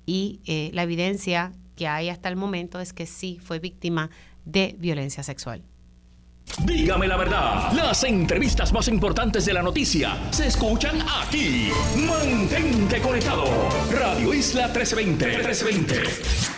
y eh, la evidencia que hay hasta el momento es que sí fue víctima de violencia sexual. Dígame la verdad, las entrevistas más importantes de la noticia se escuchan aquí. Mantente conectado. Radio Isla 1320. 1320.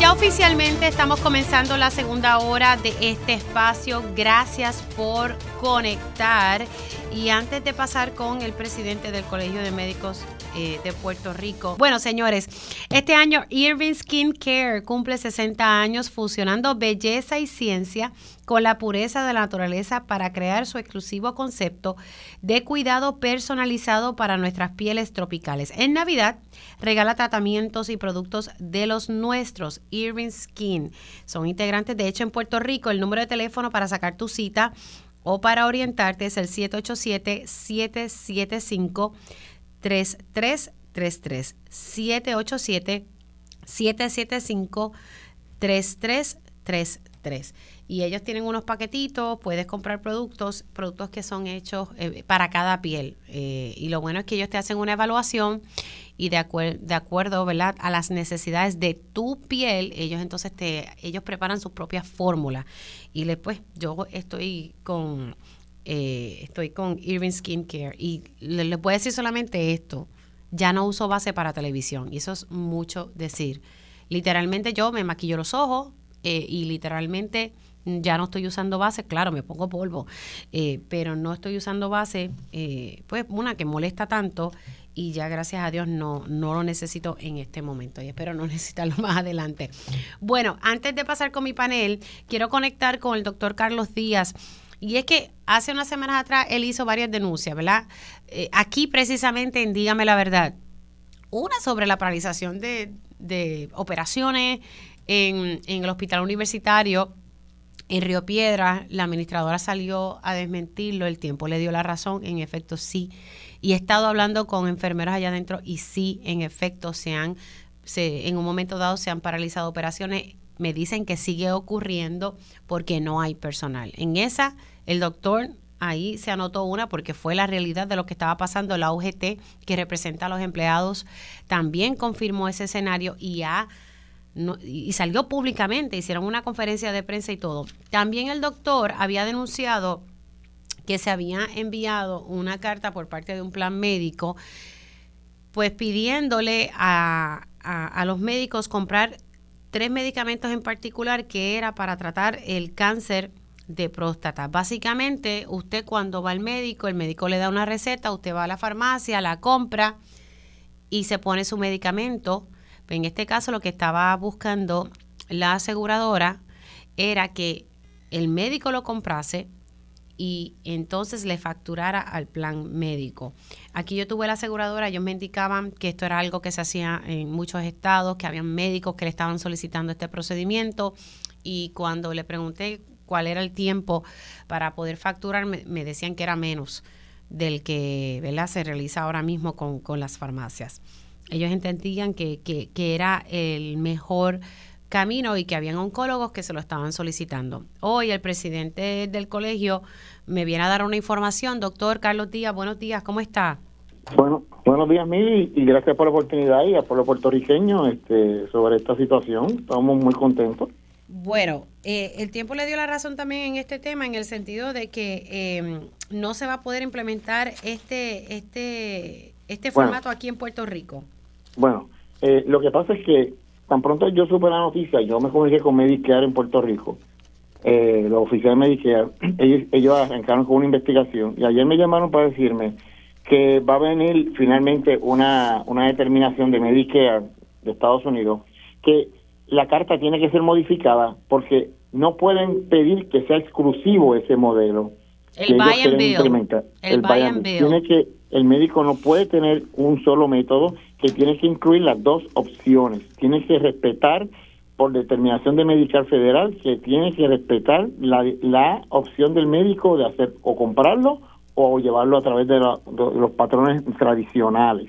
ya oficialmente estamos comenzando la segunda hora de este espacio. Gracias por conectar. Y antes de pasar con el presidente del Colegio de Médicos eh, de Puerto Rico. Bueno, señores, este año Irving Skin Care cumple 60 años fusionando belleza y ciencia con la pureza de la naturaleza para crear su exclusivo concepto de cuidado personalizado para nuestras pieles tropicales. En Navidad regala tratamientos y productos de los nuestros, Irving Skin. Son integrantes, de hecho, en Puerto Rico. El número de teléfono para sacar tu cita o para orientarte es el 787-775. 3333 787 775 3333 y ellos tienen unos paquetitos, puedes comprar productos, productos que son hechos eh, para cada piel. Eh, y lo bueno es que ellos te hacen una evaluación y de, de acuerdo ¿verdad? a las necesidades de tu piel, ellos entonces te, ellos preparan sus propias fórmulas. Y después yo estoy con eh, estoy con Irving Skincare y les, voy a decir solamente esto, ya no uso base para televisión y eso es mucho decir. Literalmente yo me maquillo los ojos eh, y literalmente ya no estoy usando base, claro, me pongo polvo, eh, pero no estoy usando base, pues una que molesta tanto y ya gracias a Dios no, no lo necesito en este momento y espero no necesitarlo más adelante. Bueno, antes de pasar con mi panel, quiero conectar con el doctor Carlos Díaz. Y es que hace unas semanas atrás él hizo varias denuncias, ¿verdad? Eh, aquí precisamente en Dígame la Verdad. Una sobre la paralización de, operaciones en, en el hospital universitario en Río Piedra, la administradora salió a desmentirlo, el tiempo le dio la razón, en efecto sí. Y he estado hablando con enfermeros allá adentro y sí, en efecto, se han, se, en un momento dado se han paralizado operaciones me dicen que sigue ocurriendo porque no hay personal. En esa, el doctor ahí se anotó una porque fue la realidad de lo que estaba pasando. La UGT, que representa a los empleados, también confirmó ese escenario y y salió públicamente, hicieron una conferencia de prensa y todo. También el doctor había denunciado que se había enviado una carta por parte de un plan médico, pues pidiéndole a, a los médicos comprar tres medicamentos en particular que era para tratar el cáncer de próstata. Básicamente, usted cuando va al médico, el médico le da una receta, usted va a la farmacia, la compra y se pone su medicamento. En este caso, lo que estaba buscando la aseguradora era que el médico lo comprase y entonces le facturara al plan médico. Aquí yo tuve la aseguradora, ellos me indicaban que esto era algo que se hacía en muchos estados, que habían médicos que le estaban solicitando este procedimiento y cuando le pregunté cuál era el tiempo para poder facturar, me, decían que era menos del que ¿verdad? se realiza ahora mismo con, con las farmacias. Ellos entendían que, que, que era el mejor camino y que habían oncólogos que se lo estaban solicitando. Hoy el presidente del colegio me viene a dar una información. Doctor Carlos Díaz, buenos días, ¿cómo está? Bueno, buenos días, Mili, y gracias por la oportunidad y a por los puertorriqueños este, sobre esta situación. Estamos muy contentos. Bueno, eh, el tiempo le dio la razón también en este tema, en el sentido de que em, no se va a poder implementar este, este, este formato aquí en Puerto Rico. Bueno, eh, lo que pasa es que tan pronto yo supe la noticia, yo me comuniqué con Medicare en Puerto Rico, eh, los oficiales de Medicare, ellos, ellos arrancaron con una investigación y ayer me llamaron para decirme que va a venir finalmente una, una determinación de Medicare de Estados Unidos que la carta tiene que ser modificada porque no pueden pedir que sea exclusivo ese modelo. El buy and bill. El, buy and bill. Tiene que, el médico no puede tener un solo método que tiene que incluir las dos opciones. Tiene que respetar, por determinación de Medical Federal, que tiene que respetar la, la opción del médico de hacer o comprarlo o llevarlo a través de, los patrones tradicionales.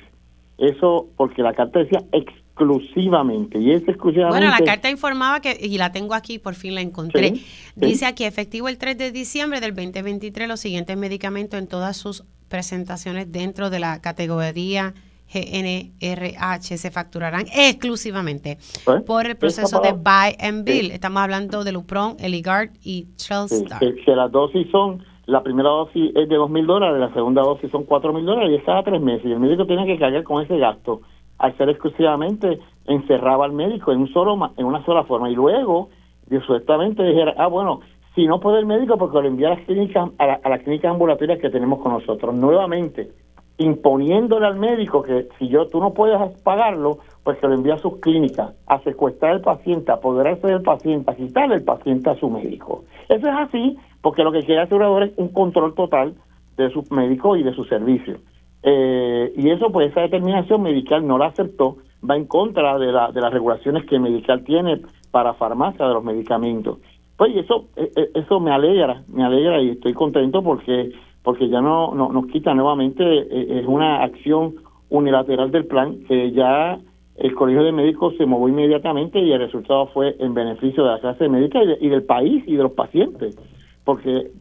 Eso porque la carta decía exclusivamente y es exclusivamente bueno la carta informaba que y la tengo aquí por fin la encontré dice aquí efectivo el 3 de diciembre del 2023 los siguientes medicamentos en todas sus presentaciones dentro de la categoría GNRH se facturarán exclusivamente pues, por el proceso de buy and bill. Estamos hablando de Lupron, Eligard y Trelstar. que, que, las dosis son, la primera dosis es de dos mil dólares, la segunda dosis son cuatro mil dólares y es cada tres meses. Y el médico tiene que cargar con ese gasto. Al ser exclusivamente encerraba al médico en un solo en una sola forma y luego supuestamente dijera, ah bueno, si no puede el médico porque lo envía a las clínicas a, a las clínicas ambulatorias que tenemos con nosotros. Nuevamente, imponiéndole al médico que si yo tú no puedes pagarlo, pues que lo envía a sus clínicas, a secuestrar al paciente, a apoderarse del paciente, a quitarle el paciente a su médico. Eso es así porque lo que quiere el asegurador es un control total de su médico y de su servicio. Eh, y eso, pues esa determinación medical no la aceptó, va en contra de, la, de las regulaciones que Medical tiene para farmacia de los medicamentos. Pues eso, e, e, eso me alegra, me alegra y estoy contento porque porque ya no, no nos quita nuevamente, eh, es una acción unilateral del plan que ya el Colegio de Médicos se movió inmediatamente y el resultado fue en beneficio de la clase médica y, y del país y de los pacientes, porque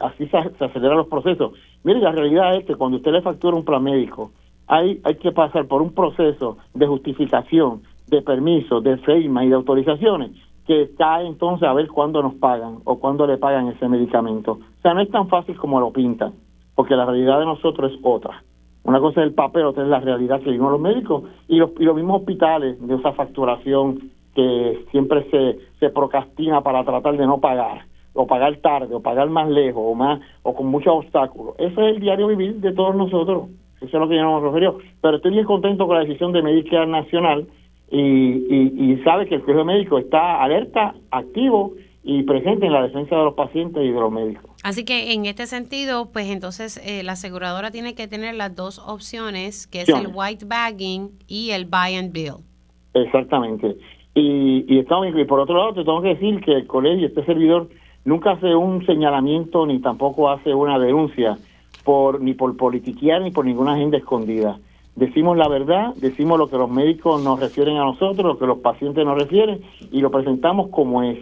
así se, aceleran los procesos. Mire, la realidad es que cuando usted le factura un plan médico, hay, hay que pasar por un proceso de justificación, de permiso, de firma y de autorizaciones que cae entonces a ver cuándo nos pagan o cuándo le pagan ese medicamento. No es tan fácil como lo pintan, porque la realidad de nosotros es otra. Una cosa es el papel, otra es la realidad que vivimos los médicos y los, y los mismos hospitales de esa facturación que siempre se, procrastina para tratar de no pagar o pagar tarde o pagar más lejos o más o con muchos obstáculos. Ese es el diario vivir de todos nosotros. Eso es lo que yo nos refirió. Pero estoy bien contento con la decisión de Medicare Nacional y, y, sabe que el Colegio Médico está alerta, activo y presente en la defensa de los pacientes y de los médicos. Así que en este sentido, pues entonces eh, la aseguradora tiene que tener las dos opciones, que es el white bagging y el buy and bill. Exactamente. Y, y, estamos, y por otro lado, te tengo que decir que el colegio, este servidor, nunca hace un señalamiento ni tampoco hace una denuncia por ni por politiquear ni por ninguna agenda escondida decimos la verdad, decimos lo que los médicos nos refieren a nosotros, lo que los pacientes nos refieren y lo presentamos como es,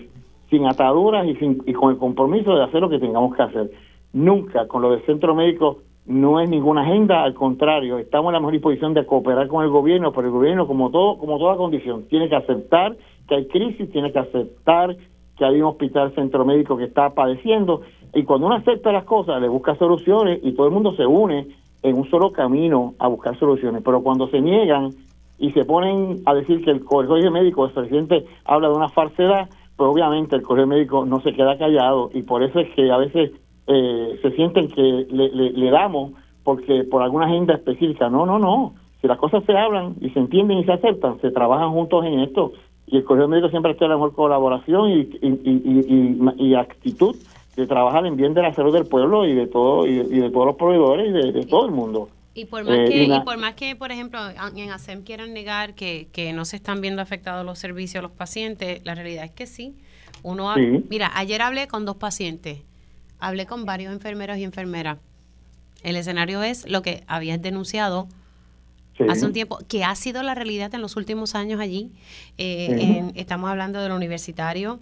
sin ataduras y, sin, y con el compromiso de hacer lo que tengamos que hacer. Nunca con lo del centro médico no es ninguna agenda, al contrario, estamos en la mejor disposición de cooperar con el gobierno, pero el gobierno como todo, como toda condición, tiene que aceptar que hay crisis, tiene que aceptar que hay un hospital centro médico que está padeciendo y cuando uno acepta las cosas, le busca soluciones y todo el mundo se une en un solo camino a buscar soluciones, pero cuando se niegan y se ponen a decir que el colegio médico, el presidente habla de una falsedad, pues obviamente el colegio médico no se queda callado y por eso es que a veces eh, se sienten que le, damos porque por alguna agenda específica. No, no, no. Si las cosas se hablan y se entienden y se aceptan, se trabajan juntos en esto y el colegio médico siempre en la mejor colaboración y, y actitud de trabajar en bien de la salud del pueblo y de todo y de, todos los proveedores y de, todo el mundo. Y por, más que, y por más que, por ejemplo, en ASEM quieran negar que, que no se están viendo afectados los servicios a los pacientes, la realidad es que sí. Uno, Mira, ayer hablé con dos pacientes, hablé con varios enfermeros y enfermeras. El escenario es lo que habías denunciado hace un tiempo, que ha sido la realidad en los últimos años allí. Eh, estamos hablando de lo universitario,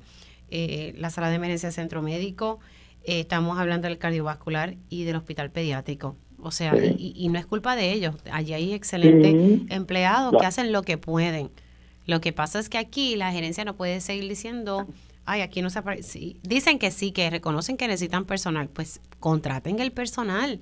eh, la sala de emergencia centro médico, eh, estamos hablando del cardiovascular y del hospital pediátrico. O sea, y, no es culpa de ellos. Allí hay excelentes empleados que hacen lo que pueden. Lo que pasa es que aquí la gerencia no puede seguir diciendo, ay, aquí no se aparece. dicen que sí, que reconocen que necesitan personal. Pues contraten el personal.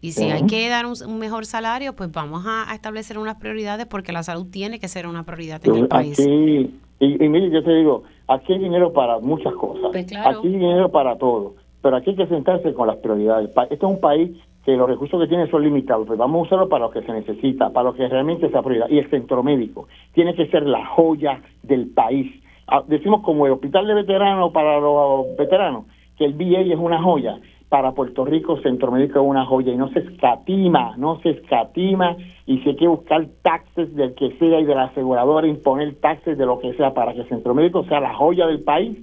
Y si hay que dar un, mejor salario, pues vamos a, establecer unas prioridades porque la salud tiene que ser una prioridad en el país. y, y mire, yo te digo, aquí hay dinero para muchas cosas. Pues aquí hay dinero para todo. Pero aquí hay que sentarse con las prioridades. Este es un país que los recursos que tiene son limitados, pues vamos a usarlo para lo que se necesita, para lo que realmente sea prioridad. Y el centro médico tiene que ser la joya del país. Ah, decimos como el hospital de veteranos para los veteranos, que el VA es una joya. Para Puerto Rico, Centro Médico es una joya y no se escatima, no se escatima y si hay que buscar taxes del que sea y de la aseguradora, imponer taxes de lo que sea para que Centro Médico sea la joya del país,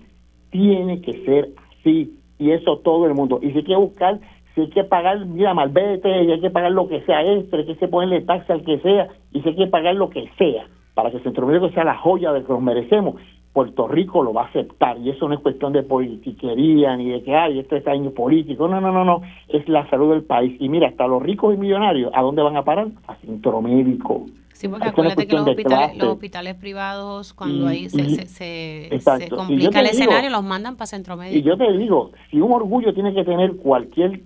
tiene que ser así y eso todo el mundo. Y si hay que buscar si hay que pagar, mira, malvete, y hay que pagar lo que sea extra, hay que ponerle taxa al que sea, y si hay que pagar lo que sea, para que el Centro Médico sea la joya de que nos merecemos, Puerto Rico lo va a aceptar, y eso no es cuestión de politiquería, ni de que hay este es año político, no, no, no, no, es la salud del país, y mira, hasta los ricos y millonarios, ¿a dónde van a parar? A Centro Médico. Sí, porque acuérdate que los hospitales, los hospitales, privados, cuando ahí se, se, complica el escenario, los mandan para centro médico. Y yo te digo, si un orgullo tiene que tener cualquier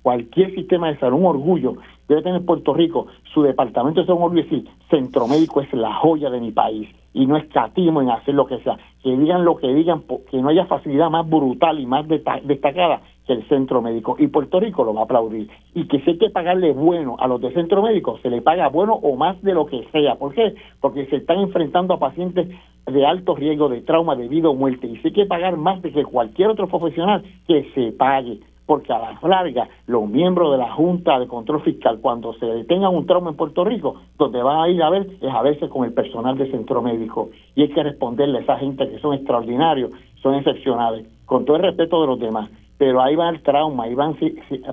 cualquier sistema de salud, un orgullo, debe tener Puerto Rico, su departamento es un orgullo decir, centro médico es la joya de mi país y no escatimo en hacer lo que sea, que digan lo que digan, que no haya facilidad más brutal y más destacada el centro médico. Y Puerto Rico lo va a aplaudir. Y que si que pagarle bueno a los de centro médico, se le paga bueno o más de lo que sea. ¿Por qué? Porque se están enfrentando a pacientes de alto riesgo de trauma, de vida o muerte. Y si hay que pagar más de que cualquier otro profesional, que se pague. Porque a la larga, los miembros de la Junta de Control Fiscal, cuando se detengan un trauma en Puerto Rico, donde van a ir a ver es a veces con el personal de centro médico. Y hay que responderle a esa gente que son extraordinarios, son excepcionales, con todo el respeto de los demás pero ahí va el trauma, ahí van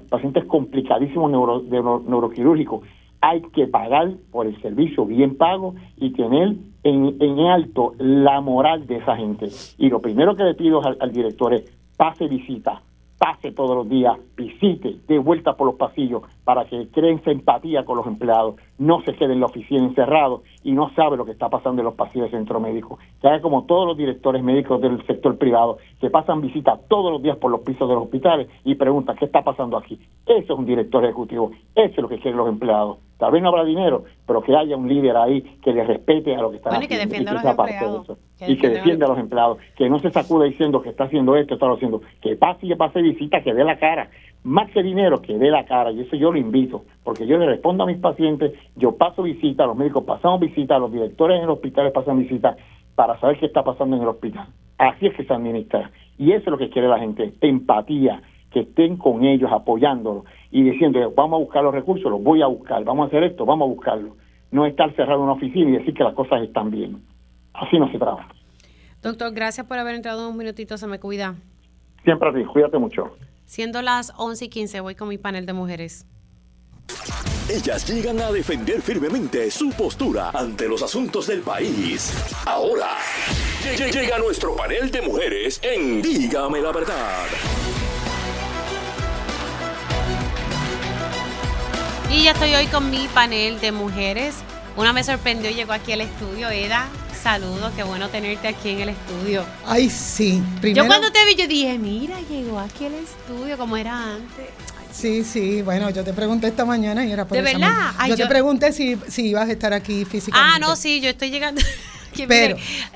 pacientes complicadísimos neuroquirúrgicos. Hay que pagar por el servicio bien pago y tener en, en alto la moral de esa gente. Y lo primero que le pido al director es pase visita, pase todos los días, visite, de vuelta por los pasillos para que creen empatía con los empleados, no se quede en la oficina encerrado y no sabe lo que está pasando en los pasillos del centro médico. Que haga como todos los directores médicos del sector privado, que pasan visita todos los días por los pisos de los hospitales y preguntan qué está pasando aquí. Eso es un director ejecutivo, eso es lo que quieren los empleados. Tal vez no habrá dinero, pero que haya un líder ahí que le respete a lo que está haciendo. Y que defienda a los empleados. y que defienda a los empleados. Que no se sacude diciendo que está haciendo esto, está haciendo. Que pase y que pase visita, que dé la cara. Más que dinero, que dé la cara. Y eso yo lo invito. Porque yo le respondo a mis pacientes, yo paso visita, los médicos pasamos visita, los directores en el hospital pasan visita para saber qué está pasando en el hospital. Así es que se administra. Y eso es lo que quiere la gente. Empatía que estén con ellos apoyándolos y diciendo, vamos a buscar los recursos, los voy a buscar, vamos a hacer esto, vamos a buscarlo. No estar cerrado en una oficina y decir que las cosas están bien. Así no se trabaja. Doctor, gracias por haber entrado un minutito, se me cuida. Siempre así, cuídate mucho. Siendo las 11 y 15, voy con mi panel de mujeres. Ellas llegan a defender firmemente su postura ante los asuntos del país. Ahora, llega nuestro panel de mujeres en Dígame la verdad. Y ya estoy hoy con mi panel de mujeres. Una me sorprendió, llegó aquí al estudio, Eda. Saludos, qué bueno tenerte aquí en el estudio. Ay, sí. Yo cuando te vi, yo dije, mira, llegó aquí al estudio como era antes. Sí, sí, bueno, yo te pregunté esta mañana y era por ¿De verdad? yo, te pregunté si, si ibas a estar aquí físicamente. Ah, no, sí, yo estoy llegando. Pero,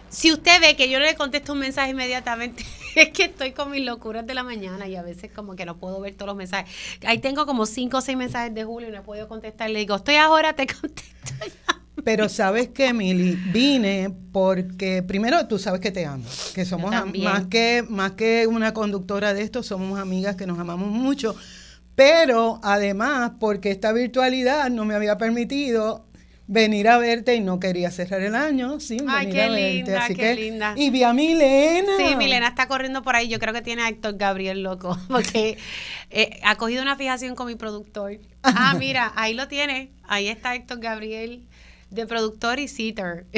si usted ve que yo le contesto un mensaje inmediatamente, es que estoy con mis locuras de la mañana y a veces como que no puedo ver todos los mensajes. Ahí tengo como cinco o seis mensajes de Julio y no he podido contestar. Le digo, estoy ahora, te contesto. Pero sabes que, Emily, vine porque primero tú sabes que te amo, que somos más que más que una conductora de esto, somos amigas que nos amamos mucho. Pero además, porque esta virtualidad no me había permitido venir a verte y no quería cerrar el año sin Ay, venir qué a verte. linda, Así qué que, linda. Y vi a Milena. Sí, Milena está corriendo por ahí. Yo creo que tiene a Héctor Gabriel loco, porque eh, ha cogido una fijación con mi productor. Ah, mira, ahí lo tiene. Ahí está Héctor Gabriel de productor y sitter.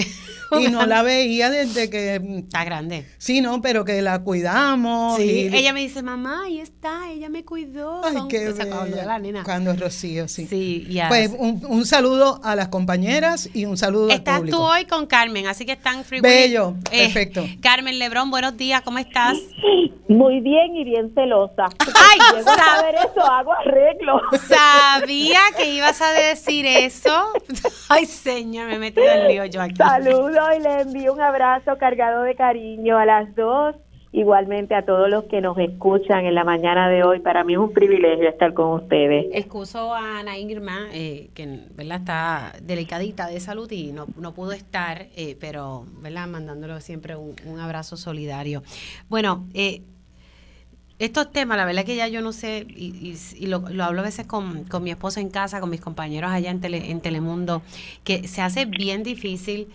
Y no la veía desde que... Está grande. Sí, no, pero que la cuidamos. Sí, y- ella me dice, mamá, ahí está, ella me cuidó. Ay, Con- qué o sea, cuando la nena. Cuando Rocío, sí. Sí, ya. Pues un, un saludo a las compañeras y un saludo Estás al público. tú hoy con Carmen, así que están free Bello, Eh, perfecto. Carmen Lebrón, buenos días, ¿cómo estás? Muy bien y bien celosa. Ay, Llego a saber eso, hago arreglo. Sabía que ibas a decir eso. Ay, señor, me he metido en lío yo aquí. Saludo y le envío un abrazo cargado de cariño a las dos. Igualmente a todos los que nos escuchan en la mañana de hoy. Para mí es un privilegio estar con ustedes. Excuso a Ana Irma, eh, que ¿verdad? está delicadita de salud y no, no pudo estar, eh, pero ¿verdad? mandándole siempre un, un abrazo solidario. Bueno, eh, estos temas, la verdad que ya yo no sé, y, lo, lo hablo a veces con, con mi esposo en casa, con mis compañeros allá en, Tele- en Telemundo, que se hace bien difícil.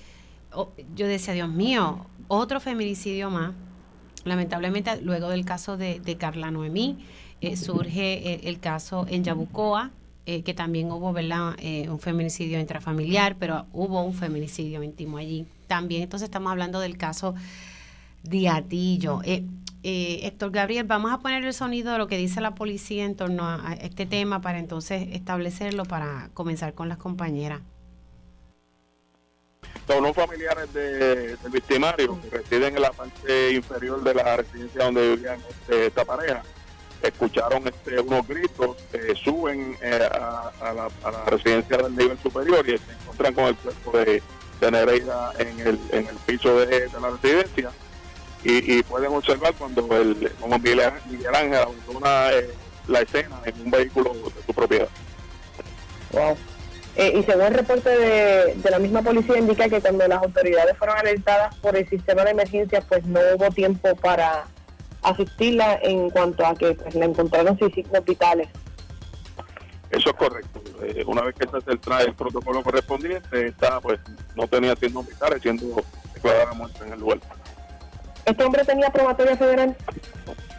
Yo decía, Dios mío, otro feminicidio más. Lamentablemente, luego del caso de, de Carla Noemí, eh, surge el, el caso en Yabucoa, eh, que también hubo ¿verdad? Eh, un feminicidio intrafamiliar, pero hubo un feminicidio íntimo allí también. Entonces estamos hablando del caso de Atillo. Eh, eh, Héctor Gabriel, vamos a poner el sonido de lo que dice la policía en torno a, este tema para entonces establecerlo para comenzar con las compañeras. Son unos familiares de- del victimario que residen en la parte inferior de la residencia donde vivían este, esta pareja. Escucharon este, unos gritos, eh, suben eh, a, a la, a la residencia del nivel superior y se encuentran con el cuerpo de, de Nereida en el, en el piso de la residencia. Y, y pueden observar cuando el como Miguel, Miguel Ángel abandona eh, la escena en un vehículo de su propiedad. Wow. Eh, y según el reporte de, de la misma policía indica que cuando las autoridades fueron alertadas por el sistema de emergencia, pues no hubo tiempo para asistirla en cuanto a que pues, la encontraron sin signos vitales. Eso es correcto. Eh, una vez que se hace el protocolo correspondiente, esta pues no tenía signos vitales siendo declarada muerta en el lugar. ¿Este hombre tenía probatoria federal?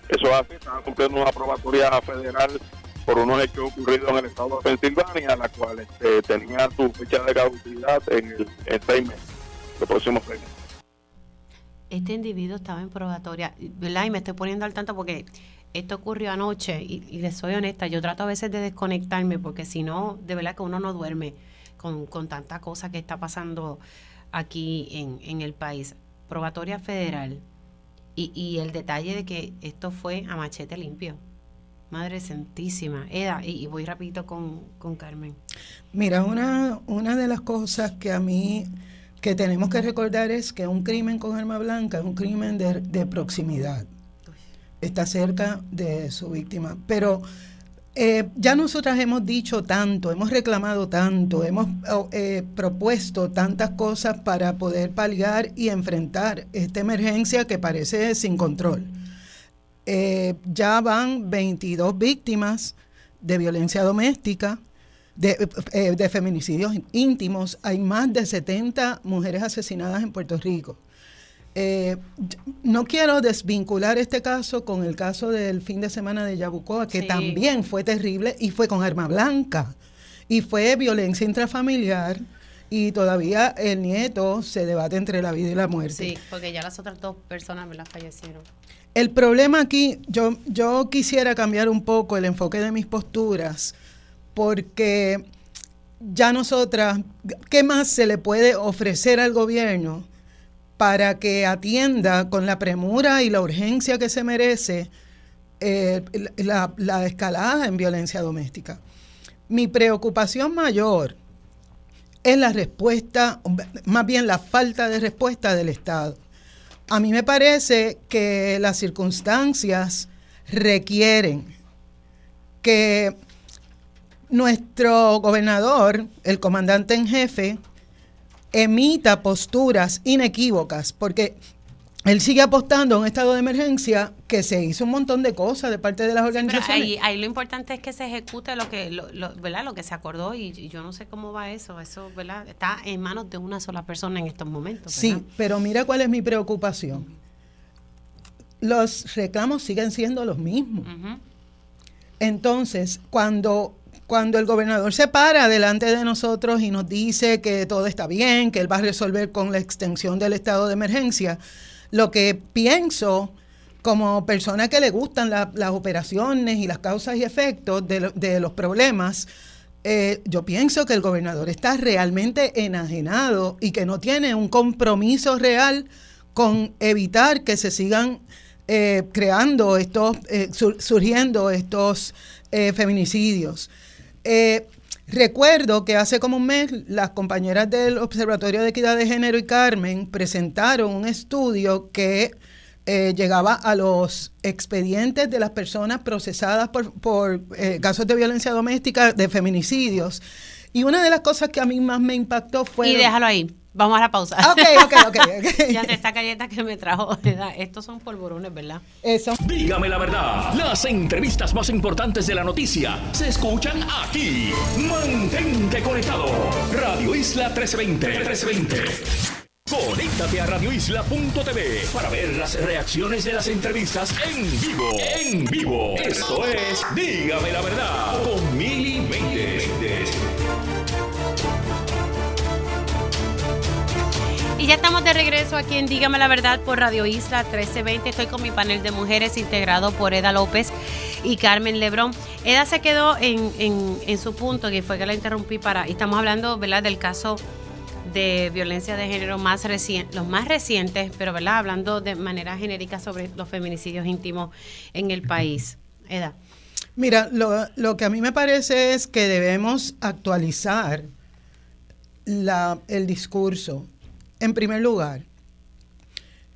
Eso es así, estaba cumpliendo una probatoria federal por unos hechos ocurridos en el estado de Pensilvania, la cual este, tenía su fecha de caducidad en, el, en seis meses, los próximos seis meses. Este individuo estaba en probatoria, ¿verdad? Y me estoy poniendo al tanto porque esto ocurrió anoche y, y les soy honesta, yo trato a veces de desconectarme porque si no, de verdad que uno no duerme con, con tanta cosa que está pasando aquí en, en el país. Probatoria federal y, y el detalle de que esto fue a machete limpio. Madre Santísima. Eda, y, y voy rapidito con, con Carmen. Mira, una, una de las cosas que a mí que tenemos que recordar es que un crimen con arma blanca es un crimen de, de proximidad. Está cerca de su víctima. Pero eh, ya nosotras hemos dicho tanto, hemos reclamado tanto, hemos eh, propuesto tantas cosas para poder paliar y enfrentar esta emergencia que parece sin control. Eh, ya van 22 víctimas de violencia doméstica, de, feminicidios íntimos. Hay más de 70 mujeres asesinadas en Puerto Rico. Eh, no quiero desvincular este caso con el caso del fin de semana de Yabucoa, que sí. también fue terrible y fue con arma blanca. Y fue violencia intrafamiliar y todavía el nieto se debate entre la vida y la muerte. Sí, porque ya las otras dos personas ¿verdad? fallecieron. El problema aquí, yo, yo quisiera cambiar un poco el enfoque de mis posturas, porque ya nosotras, ¿qué más se le puede ofrecer al gobierno para que atienda con la premura y la urgencia que se merece eh, la, la escalada en violencia doméstica? Mi preocupación mayor es la respuesta, más bien la falta de respuesta del Estado. A mí me parece que las circunstancias requieren que nuestro gobernador, el comandante en jefe, emita posturas inequívocas, porque él sigue apostando a un estado de emergencia que se hizo un montón de cosas de parte de las organizaciones. ahí, ahí, lo importante es que se ejecute lo que lo, ¿verdad? lo que se acordó y, yo no sé cómo va eso, eso ¿verdad? está en manos de una sola persona en estos momentos. Sí, pero mira cuál es mi preocupación. Los reclamos siguen siendo los mismos. Entonces, cuando cuando el gobernador se para delante de nosotros y nos dice que todo está bien, que él va a resolver con la extensión del estado de emergencia, lo que pienso como persona que le gustan las operaciones y las causas y efectos de, los problemas, eh, yo pienso que el gobernador está realmente enajenado y que no tiene un compromiso real con evitar que se sigan eh, creando estos, eh, surgiendo estos feminicidios. Eh, recuerdo que hace como un mes las compañeras del Observatorio de Equidad de Género y Carmen presentaron un estudio que eh, llegaba a los expedientes de las personas procesadas por, eh, casos de violencia doméstica, de feminicidios. Y una de las cosas que a mí más me impactó fue... Y déjalo ahí. Vamos a la pausa. Ok, ok, ok. okay. ya te esta galleta que me trajo, Estos son polvorones, ¿verdad? Eso. Dígame la verdad. Las entrevistas más importantes de la noticia se escuchan aquí. Mantente conectado. Radio Isla 1320. 1320. Conéctate a radioisla.tv para ver las reacciones de las entrevistas en vivo. En vivo. Esto es Dígame la verdad con Mili Y ya estamos de regreso aquí en Dígame la Verdad por Radio Isla 1320. Estoy con mi panel de mujeres integrado por Eda López y Carmen Lebrón. Eda se quedó en, en, su punto, que fue que la interrumpí para. Y estamos hablando, ¿verdad?, del caso de violencia de género más reciente, los más recientes, pero ¿verdad? hablando de manera genérica sobre los feminicidios íntimos en el país. Eda. Mira, lo, lo que a mí me parece es que debemos actualizar la, el discurso en primer lugar,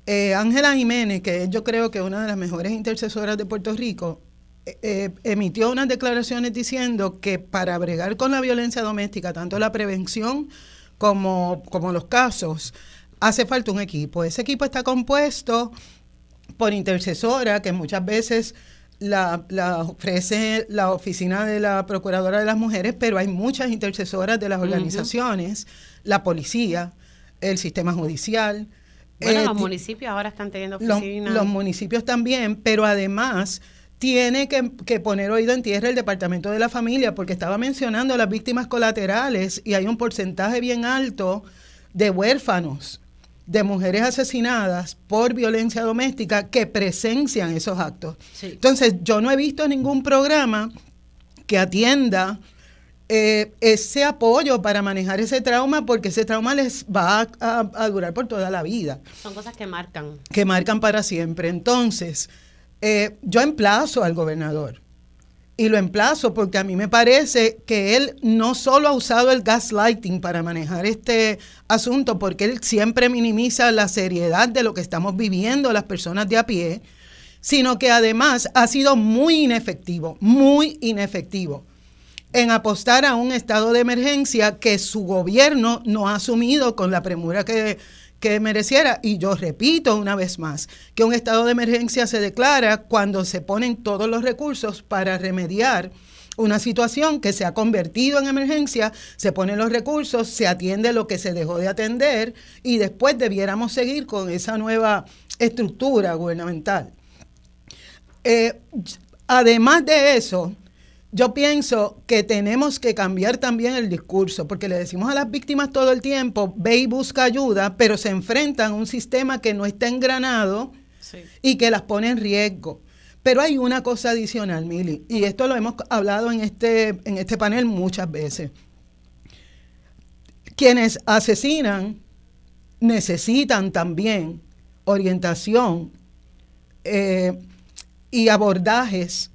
eh, Ángela Jiménez, que yo creo que es una de las mejores intercesoras de Puerto Rico, eh, eh, emitió unas declaraciones diciendo que para bregar con la violencia doméstica, tanto la prevención como, como los casos, hace falta un equipo. Ese equipo está compuesto por intercesora, que muchas veces la, la, ofrece la oficina de la Procuradora de las Mujeres, pero hay muchas intercesoras de las organizaciones, la policía, el sistema judicial. Bueno, los eh, municipios ahora están teniendo oficinas. Los, municipios también, pero además tiene que, poner oído en tierra el Departamento de la Familia, porque estaba mencionando las víctimas colaterales y hay un porcentaje bien alto de huérfanos, de mujeres asesinadas por violencia doméstica que presencian esos actos. Entonces, yo no he visto ningún programa que atienda eh, ese apoyo para manejar ese trauma, porque ese trauma les va a, durar por toda la vida. Son cosas que marcan. Que marcan para siempre. Entonces, eh, yo emplazo al gobernador. Y lo emplazo porque a mí me parece que él no solo ha usado el gaslighting para manejar este asunto, porque él siempre minimiza la seriedad de lo que estamos viviendo las personas de a pie, sino que además ha sido muy inefectivo, muy inefectivo en apostar a un estado de emergencia que su gobierno no ha asumido con la premura que, mereciera. Y yo repito una vez más, que un estado de emergencia se declara cuando se ponen todos los recursos para remediar una situación que se ha convertido en emergencia, se ponen los recursos, se atiende lo que se dejó de atender y después debiéramos seguir con esa nueva estructura gubernamental. Eh, además de eso, yo pienso que tenemos que cambiar también el discurso, porque le decimos a las víctimas todo el tiempo, ve y busca ayuda, pero se enfrentan a un sistema que no está engranado y que las pone en riesgo. Pero hay una cosa adicional, Mili, y esto lo hemos hablado en este, en este panel muchas veces. Quienes asesinan necesitan también orientación eh, y abordajes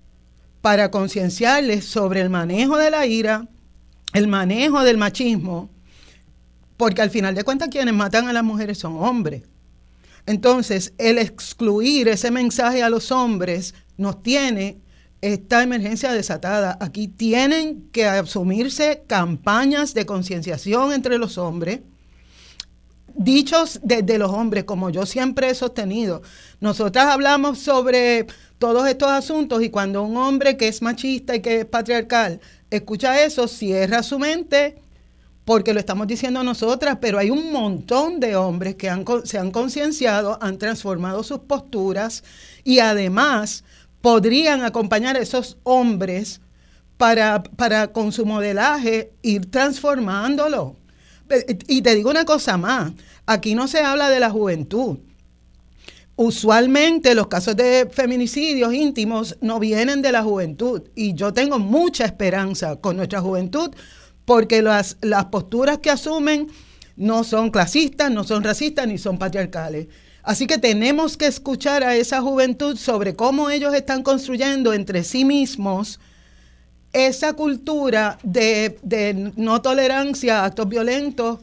para concienciarles sobre el manejo de la ira, el manejo del machismo, porque al final de cuentas quienes matan a las mujeres son hombres. Entonces, el excluir ese mensaje a los hombres nos tiene esta emergencia desatada. Aquí tienen que asumirse campañas de concienciación entre los hombres dichos desde los hombres, como yo siempre he sostenido. Nosotras hablamos sobre todos estos asuntos y cuando un hombre que es machista y que es patriarcal escucha eso, cierra su mente porque lo estamos diciendo nosotras, pero hay un montón de hombres que se han concienciado, han transformado sus posturas y además podrían acompañar a esos hombres para, para con su modelaje ir transformándolo. Y te digo una cosa más, aquí no se habla de la juventud. Usualmente los casos de feminicidios íntimos no vienen de la juventud y yo tengo mucha esperanza con nuestra juventud porque las, las posturas que asumen no son clasistas, no son racistas ni son patriarcales. Así que tenemos que escuchar a esa juventud sobre cómo ellos están construyendo entre sí mismos esa cultura de, no tolerancia a actos violentos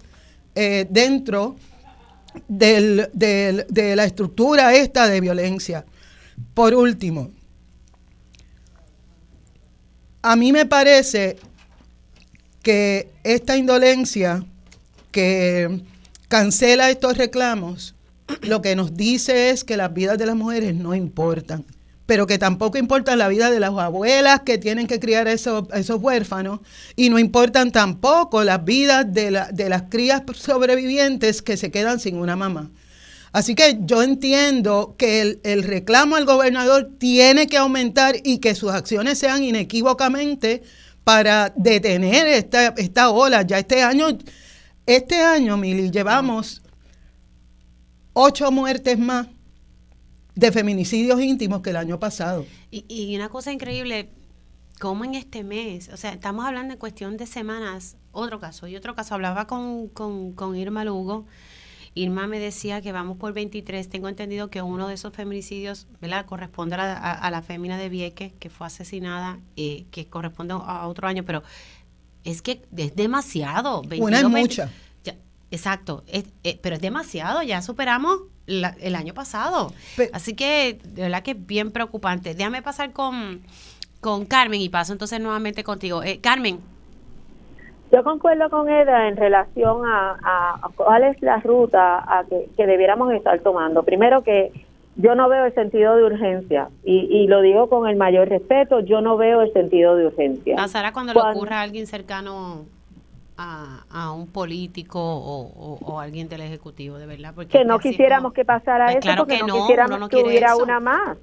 eh, dentro de la estructura esta de violencia. Por último, a mí me parece que esta indolencia que cancela estos reclamos, lo que nos dice es que las vidas de las mujeres no importan pero que tampoco importan la vida de las abuelas que tienen que criar esos, esos huérfanos y no importan tampoco las vidas de, las crías sobrevivientes que se quedan sin una mamá. Así que yo entiendo que el, reclamo al gobernador tiene que aumentar y que sus acciones sean inequívocamente para detener esta, esta ola. Ya este año, este año, Mili, llevamos ocho muertes más de feminicidios íntimos que el año pasado. Y, una cosa increíble, como en este mes, o sea, estamos hablando de cuestión de semanas, otro caso y otro caso. Hablaba con, con, Irma Lugo. Irma me decía que vamos por 23. Tengo entendido que uno de esos feminicidios ¿verdad? corresponde a, la fémina de Vieques, que fue asesinada, eh, que corresponde a otro año, pero es que es demasiado. una es mucha. exacto, eh, pero es demasiado. Ya superamos el año pasado. Así que de verdad que es bien preocupante. Déjame pasar con, con Carmen y paso entonces nuevamente contigo. Eh, Carmen. Yo concuerdo con Eda en relación a, cuál es la ruta a que, debiéramos estar tomando. Primero que yo no veo el sentido de urgencia y, y, lo digo con el mayor respeto, yo no veo el sentido de urgencia. Pasará cuando, cuando le ocurra a alguien cercano a, un político o, alguien del Ejecutivo, de verdad. Porque que no quisiéramos que pasara pues eso, porque no, quisiéramos que hubiera una más.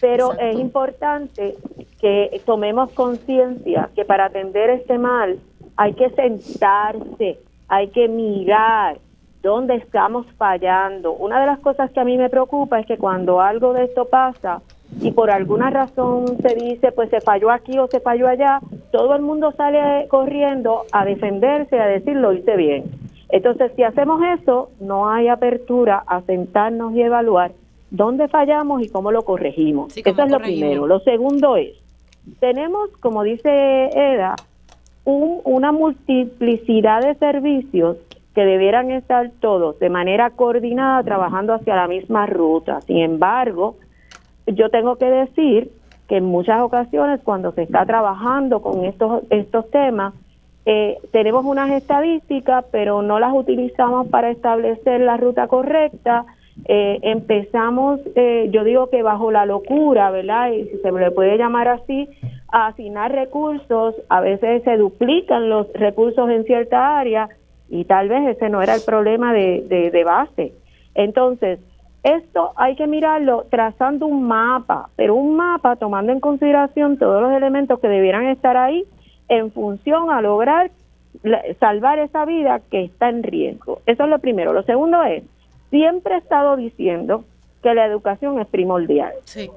Pero es importante que tomemos conciencia que para atender este mal hay que sentarse, hay que mirar dónde estamos fallando. Una de las cosas que a mí me preocupa es que cuando algo de esto pasa, y por alguna razón se dice, pues se falló aquí o se falló allá, todo el mundo sale corriendo a defenderse, a decir lo hice bien. Entonces, si hacemos eso, no hay apertura a sentarnos y evaluar dónde fallamos y cómo lo corregimos. eso es lo primero. Lo segundo es, tenemos, como dice Eda, un, una multiplicidad de servicios que debieran estar todos de manera coordinada trabajando hacia la misma ruta. Sin embargo, yo tengo que decir que en muchas ocasiones cuando se está trabajando con estos, estos temas, eh, tenemos unas estadísticas, pero no las utilizamos para establecer la ruta correcta. Eh, empezamos, eh, yo digo que bajo la locura, ¿verdad? Y si se le puede llamar así, a asignar recursos, a veces se duplican los recursos en cierta área y tal vez ese no era el problema de, de, de base. Entonces, esto hay que mirarlo trazando un mapa, pero un mapa tomando en consideración todos los elementos que debieran estar ahí en función a lograr salvar esa vida que está en riesgo. Eso es lo primero. Lo segundo es, siempre he estado diciendo que la educación es primordial. Sí.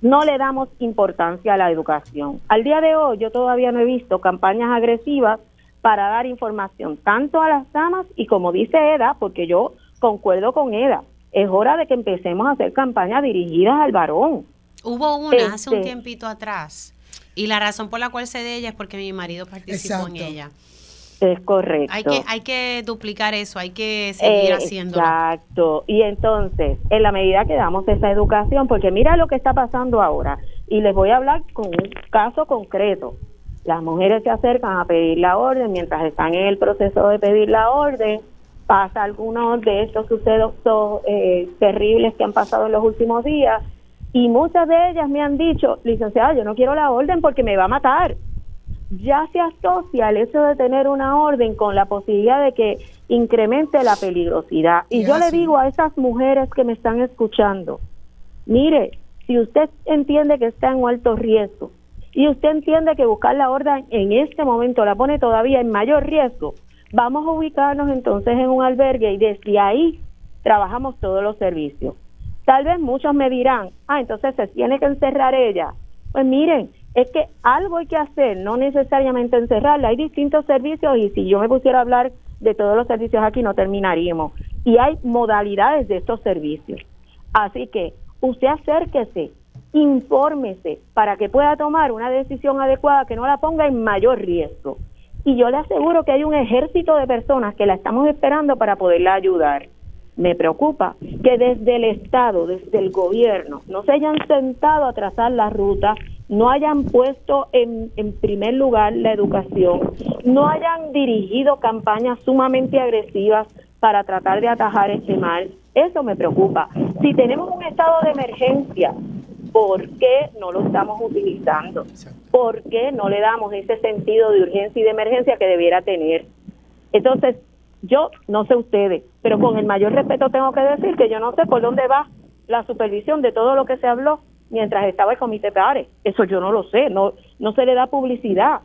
No le damos importancia a la educación. Al día de hoy yo todavía no he visto campañas agresivas para dar información tanto a las damas y como dice Eda, porque yo concuerdo con Eda, es hora de que empecemos a hacer campañas dirigidas al varón. Hubo una hace un este, tiempito atrás y la razón por la cual sé de ella es porque mi marido participó en ella. Es correcto. Hay que, hay que duplicar eso, hay que seguir haciendo. Exacto. Y entonces, en la medida que damos esa educación, porque mira lo que está pasando ahora, y les voy a hablar con un caso concreto. Las mujeres se acercan a pedir la orden, mientras están en el proceso de pedir la orden, pasa algunos de estos sucesos eh, terribles que han pasado en los últimos días y muchas de ellas me han dicho, licenciada, yo no quiero la orden porque me va a matar. Ya se asocia el hecho de tener una orden con la posibilidad de que incremente la peligrosidad. Y yo le digo a esas mujeres que me están escuchando, mire, si usted entiende que está en alto riesgo y usted entiende que buscar la orden en este momento la pone todavía en mayor riesgo, Vamos a ubicarnos entonces en un albergue y desde ahí trabajamos todos los servicios. Tal vez muchos me dirán, ah, entonces se tiene que encerrar ella. Pues miren, es que algo hay que hacer, no necesariamente encerrarla. Hay distintos servicios y si yo me pusiera a hablar de todos los servicios aquí no terminaríamos. Y hay modalidades de estos servicios. Así que usted acérquese, infórmese para que pueda tomar una decisión adecuada que no la ponga en mayor riesgo y yo le aseguro que hay un ejército de personas que la estamos esperando para poderla ayudar. Me preocupa que desde el Estado, desde el gobierno, no se hayan sentado a trazar la ruta, no hayan puesto en, en primer lugar la educación, no hayan dirigido campañas sumamente agresivas para tratar de atajar este mal. Eso me preocupa. Si tenemos un estado de emergencia, ¿por qué no lo estamos utilizando? ¿Por qué no le damos ese sentido de urgencia y de emergencia que debiera tener? Entonces, yo no sé ustedes, pero con el mayor respeto tengo que decir que yo no sé por dónde va la supervisión de todo lo que se habló mientras estaba el comité PARE. Eso yo no lo sé, no, no se le da publicidad.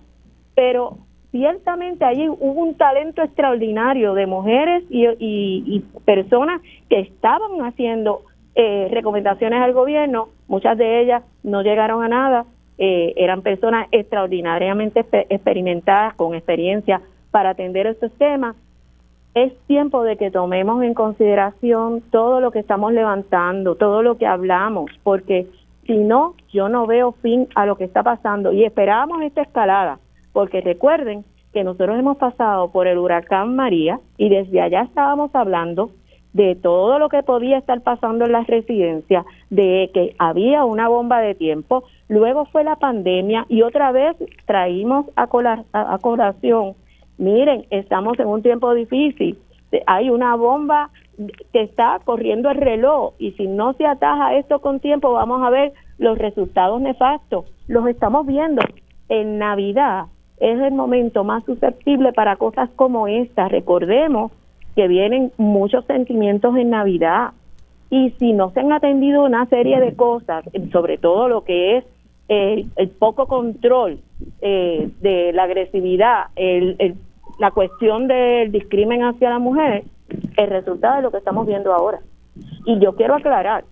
Pero ciertamente allí hubo un talento extraordinario de mujeres y, y personas que estaban haciendo eh, recomendaciones al gobierno, muchas de ellas no llegaron a nada, eh, eran personas extraordinariamente experimentadas, con experiencia para atender estos temas. Es tiempo de que tomemos en consideración todo lo que estamos levantando, todo lo que hablamos, porque si no, yo no veo fin a lo que está pasando y esperábamos esta escalada, porque recuerden que nosotros hemos pasado por el huracán María y desde allá estábamos hablando de todo lo que podía estar pasando en las residencias, de que había una bomba de tiempo, luego fue la pandemia y otra vez traímos a, a, colación, miren, estamos en un tiempo difícil, hay una bomba que está corriendo el reloj y si no se ataja esto con tiempo vamos a ver los resultados nefastos, los estamos viendo en Navidad. Es el momento más susceptible para cosas como esta. Recordemos que vienen muchos sentimientos en Navidad y si no se han atendido una serie de cosas, sobre todo lo que es el, poco control eh, de la agresividad, el, la cuestión del discrimen hacia la mujer, el resultado de lo que estamos viendo ahora. Y yo quiero aclarar,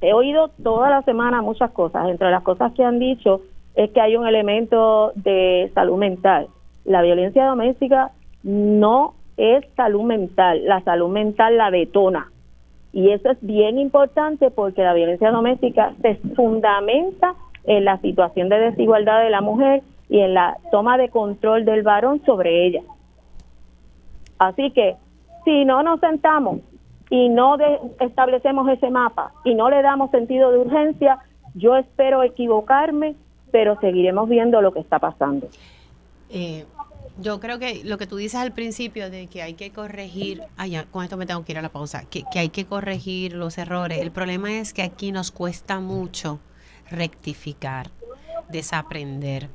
he oído toda la semana muchas cosas, entre las cosas que han dicho es que hay un elemento de salud mental. La violencia doméstica no es salud mental. La salud mental la detona. Y eso es bien importante porque la violencia doméstica se fundamenta en la situación de desigualdad de la mujer y en la toma de control del varón sobre ella. Así que si no nos sentamos y no establecemos ese mapa y no le damos sentido de urgencia, yo espero equivocarme, pero seguiremos viendo lo que está pasando. Eh, yo creo que lo que tú dices al principio de que hay que corregir, ay, con esto me tengo que ir a la pausa, que, que hay que corregir los errores. El problema es que aquí nos cuesta mucho rectificar, desaprender.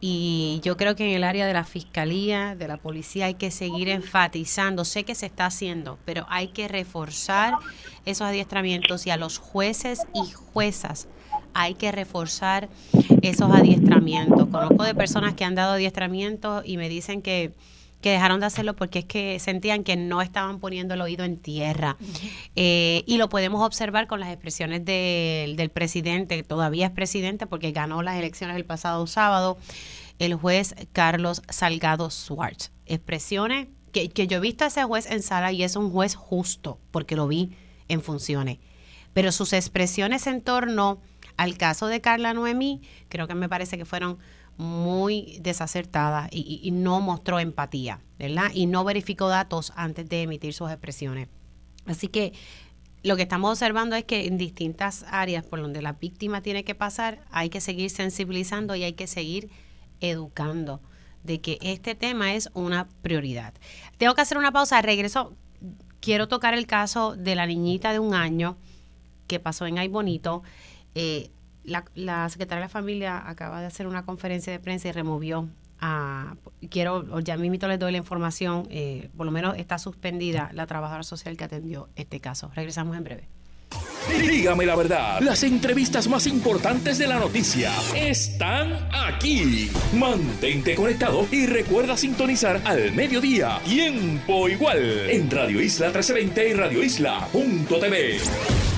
Y yo creo que en el área de la fiscalía, de la policía, hay que seguir enfatizando. Sé que se está haciendo, pero hay que reforzar esos adiestramientos y a los jueces y juezas hay que reforzar esos adiestramientos. Conozco de personas que han dado adiestramientos y me dicen que, dejaron de hacerlo porque es que sentían que no estaban poniendo el oído en tierra. Eh, y lo podemos observar con las expresiones del, del presidente, todavía es presidente porque ganó las elecciones el pasado sábado, el juez Carlos Salgado Schwartz. Expresiones que, que yo he visto a ese juez en sala y es un juez justo porque lo vi en funciones. Pero sus expresiones en torno al caso de Carla Noemí, creo que me parece que fueron muy desacertadas y, no mostró empatía, ¿verdad? Y no verificó datos antes de emitir sus expresiones. Así que lo que estamos observando es que en distintas áreas por donde la víctima tiene que pasar, hay que seguir sensibilizando y hay que seguir educando de que este tema es una prioridad. Tengo que hacer una pausa, regreso. Quiero tocar el caso de la niñita de un año que pasó en Ay Bonito. Eh, la, secretaria de la familia acaba de hacer una conferencia de prensa y removió a, quiero, ya mismito les doy la información, eh, por lo menos está suspendida la trabajadora social que atendió este caso. Regresamos en breve. Dígame la verdad, las entrevistas más importantes de la noticia están aquí. Mantente conectado y recuerda sintonizar al mediodía, tiempo igual, en Radio Isla 1320 y Radio Isla.tv.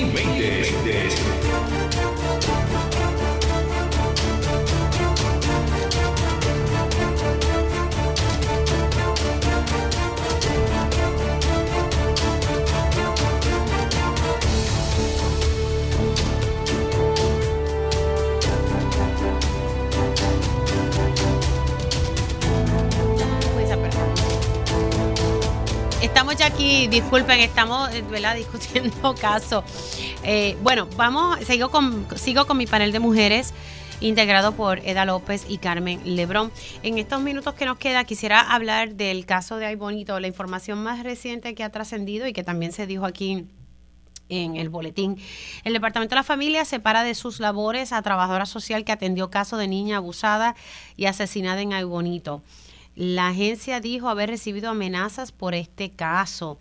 estamos ya aquí, disculpen, estamos eh, ¿verdad? discutiendo casos. Eh, bueno, vamos, sigo con, sigo con mi panel de mujeres integrado por Eda López y Carmen Lebrón. En estos minutos que nos queda, quisiera hablar del caso de Ay Bonito, la información más reciente que ha trascendido y que también se dijo aquí en el boletín. El Departamento de la Familia separa de sus labores a trabajadora social que atendió caso de niña abusada y asesinada en Ay Bonito. La agencia dijo haber recibido amenazas por este caso.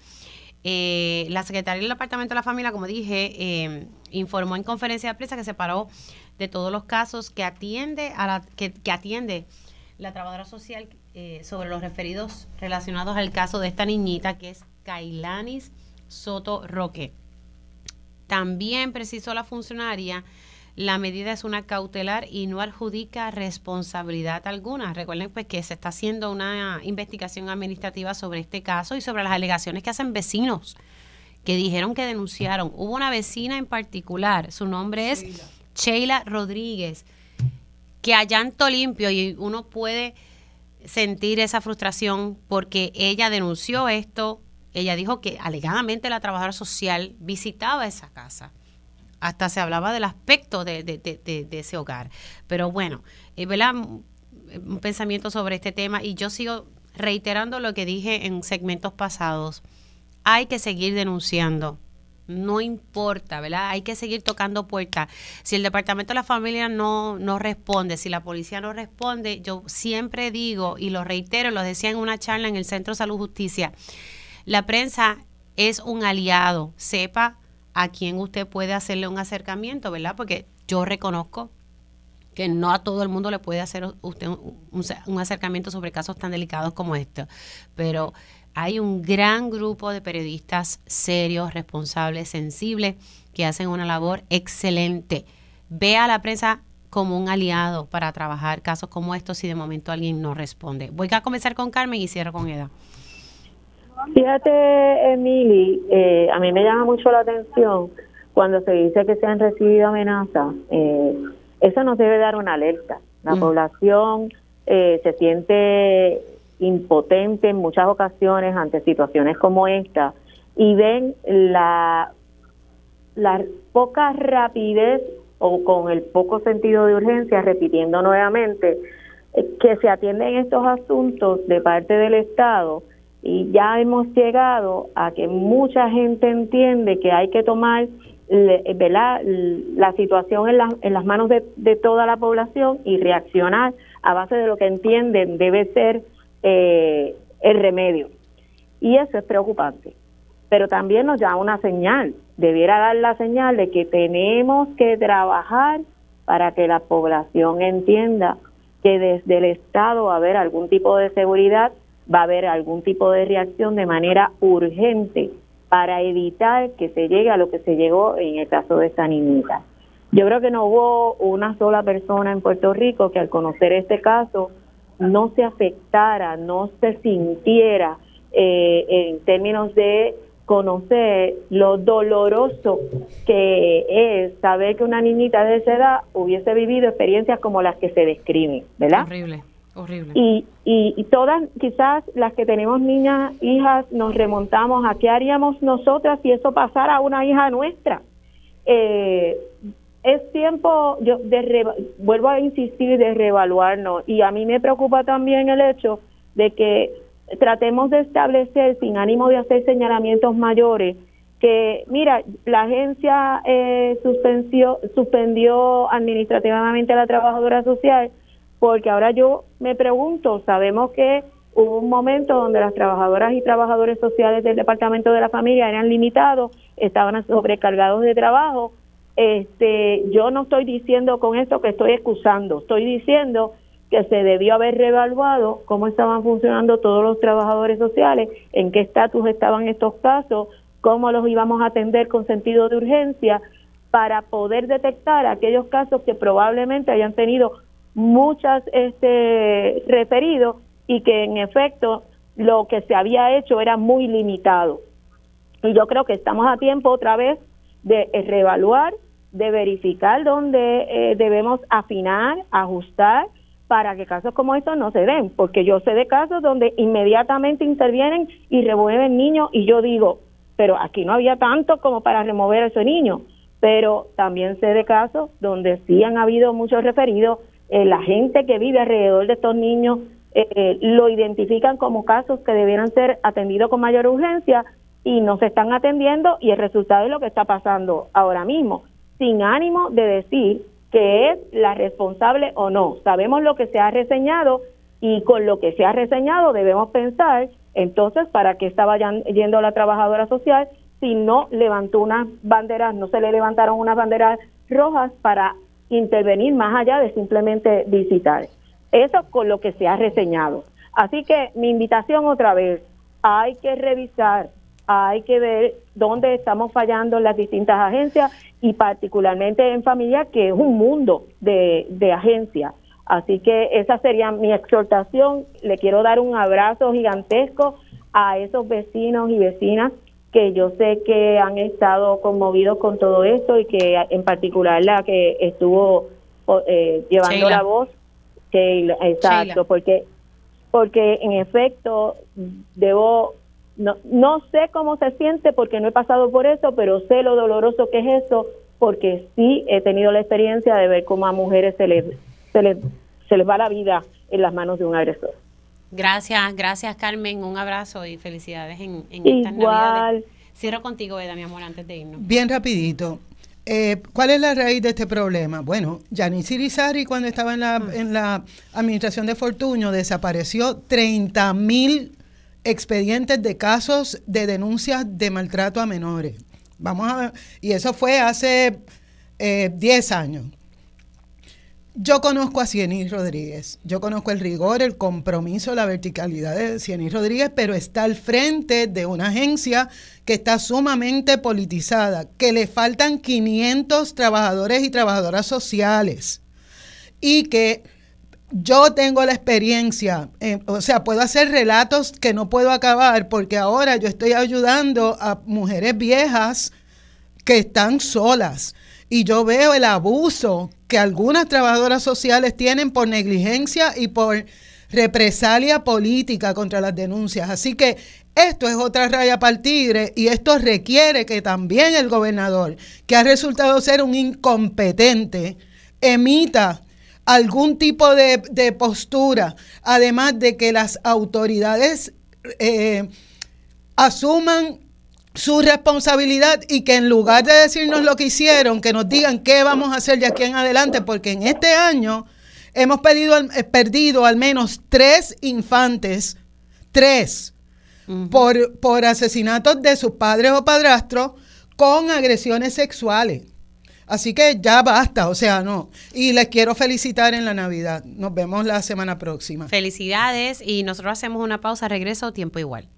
Eh, la Secretaría del Departamento de la Familia, como dije, em, informó en conferencia de prensa que se paró de todos los casos que atiende a la, que, atiende la trabajadora social eh, sobre los referidos relacionados al caso de esta niñita que es Kailanis Soto Roque. También precisó la funcionaria la medida es una cautelar y no adjudica responsabilidad alguna. Recuerden pues que se está haciendo una investigación administrativa sobre este caso y sobre las alegaciones que hacen vecinos que dijeron que denunciaron. Hubo una vecina en particular, su nombre es Sheila Rodríguez, que a llanto limpio y uno puede sentir esa frustración porque ella denunció esto, ella dijo que alegadamente la trabajadora social visitaba esa casa hasta se hablaba del aspecto de, ese hogar. Pero bueno, eh, ¿verdad? Un pensamiento sobre este tema y yo sigo reiterando lo que dije en segmentos pasados. Hay que seguir denunciando. No importa, ¿verdad? Hay que seguir tocando puertas. Si el Departamento de la Familia no, no responde, si la policía no responde, yo siempre digo y lo reitero, lo decía en una charla en el Centro de Salud Justicia, la prensa es un aliado. Sepa a quién usted puede hacerle un acercamiento, ¿verdad? Porque yo reconozco que no a todo el mundo le puede hacer usted un, acercamiento sobre casos tan delicados como este, pero hay un gran grupo de periodistas serios, responsables, sensibles, que hacen una labor excelente. Ve a la prensa como un aliado para trabajar casos como estos si de momento alguien no responde. Voy a comenzar con Carmen y cierro con Eda. Fíjate, Emily, eh, a mí me llama mucho la atención cuando se dice que se han recibido amenazas. Eh, eso nos debe dar una alerta. La mm. población eh, se siente impotente en muchas ocasiones ante situaciones como esta y ven la, la poca rapidez o con el poco sentido de urgencia, repitiendo nuevamente, que se atienden estos asuntos de parte del Estado y ya hemos llegado a que mucha gente entiende que hay que tomar la situación en, en las manos de, de, toda la población y reaccionar a base de lo que entienden debe ser eh, el remedio. Y eso es preocupante. Pero también nos da una señal, debiera dar la señal de que tenemos que trabajar para que la población entienda que desde el Estado va a haber algún tipo de seguridad va a haber algún tipo de reacción de manera urgente para evitar que se llegue a lo que se llegó en el caso de esta niñita. Yo creo que no hubo una sola persona en Puerto Rico que al conocer este caso no se afectara, no se sintiera eh, en términos de conocer lo doloroso que es saber que una niñita de esa edad hubiese vivido experiencias como las que se describen, ¿verdad? Horrible Horrible. Y, y, todas, quizás las que tenemos niñas, hijas, nos remontamos a qué haríamos nosotras si eso pasara a una hija nuestra. Eh, es tiempo, yo de vuelvo a insistir, de reevaluarnos. Y a mí me preocupa también el hecho de que tratemos de establecer, sin ánimo de hacer señalamientos mayores, que, mira, la agencia eh, suspendió, suspendió administrativamente a la trabajadora social, porque ahora yo me pregunto, sabemos que hubo un momento donde las trabajadoras y trabajadores sociales del Departamento de la Familia eran limitados, estaban sobrecargados de trabajo. Este, yo no estoy diciendo con esto que estoy excusando, estoy diciendo que se debió haber reevaluado cómo estaban funcionando todos los trabajadores sociales, en qué estatus estaban estos casos, cómo los íbamos a atender con sentido de urgencia para poder detectar aquellos casos que probablemente hayan tenido muchas este referidos y que en efecto lo que se había hecho era muy limitado. Y yo creo que estamos a tiempo otra vez de reevaluar, de verificar dónde eh, debemos afinar, ajustar para que casos como estos no se den, porque yo sé de casos donde inmediatamente intervienen y remueven niños y yo digo, pero aquí no había tanto como para remover a ese niño, pero también sé de casos donde sí han habido muchos referidos, eh, la gente que vive alrededor de estos niños eh, eh, lo identifican como casos que debieran ser atendidos con mayor urgencia y no se están atendiendo y el resultado es lo que está pasando ahora mismo, sin ánimo de decir que es la responsable o no. Sabemos lo que se ha reseñado y con lo que se ha reseñado debemos pensar entonces para qué estaba yendo la trabajadora social si no levantó unas banderas, no se le levantaron unas banderas rojas para intervenir más allá de simplemente visitar. Eso con lo que se ha reseñado. Así que mi invitación otra vez, hay que revisar, hay que ver dónde estamos fallando las distintas agencias y particularmente en familia, que es un mundo de, de agencias. Así que esa sería mi exhortación. Le quiero dar un abrazo gigantesco a esos vecinos y vecinas que yo sé que han estado conmovidos con todo esto y que en particular la que estuvo eh, llevando la voz, exacto, porque porque en efecto debo no, no sé cómo se siente porque no he pasado por eso, pero sé lo doloroso que es eso, porque sí he tenido la experiencia de ver cómo a mujeres se les, se les, se les va la vida en las manos de un agresor. Gracias, gracias Carmen, un abrazo y felicidades en, en estas Navidades. Cierro contigo, Eda, mi amor, antes de irnos. Bien rapidito. Eh, ¿Cuál es la raíz de este problema? Bueno, Yanis Irizarry cuando estaba en la, ah. en la administración de Fortuño desapareció 30 mil expedientes de casos de denuncias de maltrato a menores. Vamos a ver, y eso fue hace 10 eh, años. Yo conozco a Cienis Rodríguez, yo conozco el rigor, el compromiso, la verticalidad de Cienis Rodríguez, pero está al frente de una agencia que está sumamente politizada, que le faltan 500 trabajadores y trabajadoras sociales. Y que yo tengo la experiencia, eh, o sea, puedo hacer relatos que no puedo acabar porque ahora yo estoy ayudando a mujeres viejas que están solas y yo veo el abuso que algunas trabajadoras sociales tienen por negligencia y por represalia política contra las denuncias. Así que esto es otra raya para el tigre y esto requiere que también el gobernador, que ha resultado ser un incompetente, emita algún tipo de, postura, además de que las autoridades eh, asuman su responsabilidad y que en lugar de decirnos lo que hicieron, que nos digan qué vamos a hacer de aquí en adelante, porque en este año hemos perdido, eh, perdido al menos tres infantes, tres, por, por asesinatos de sus padres o padrastros con agresiones sexuales. Así que ya basta, o sea, no. Y les quiero felicitar en la Navidad. Nos vemos la semana próxima. Felicidades y nosotros hacemos una pausa, regreso, tiempo igual.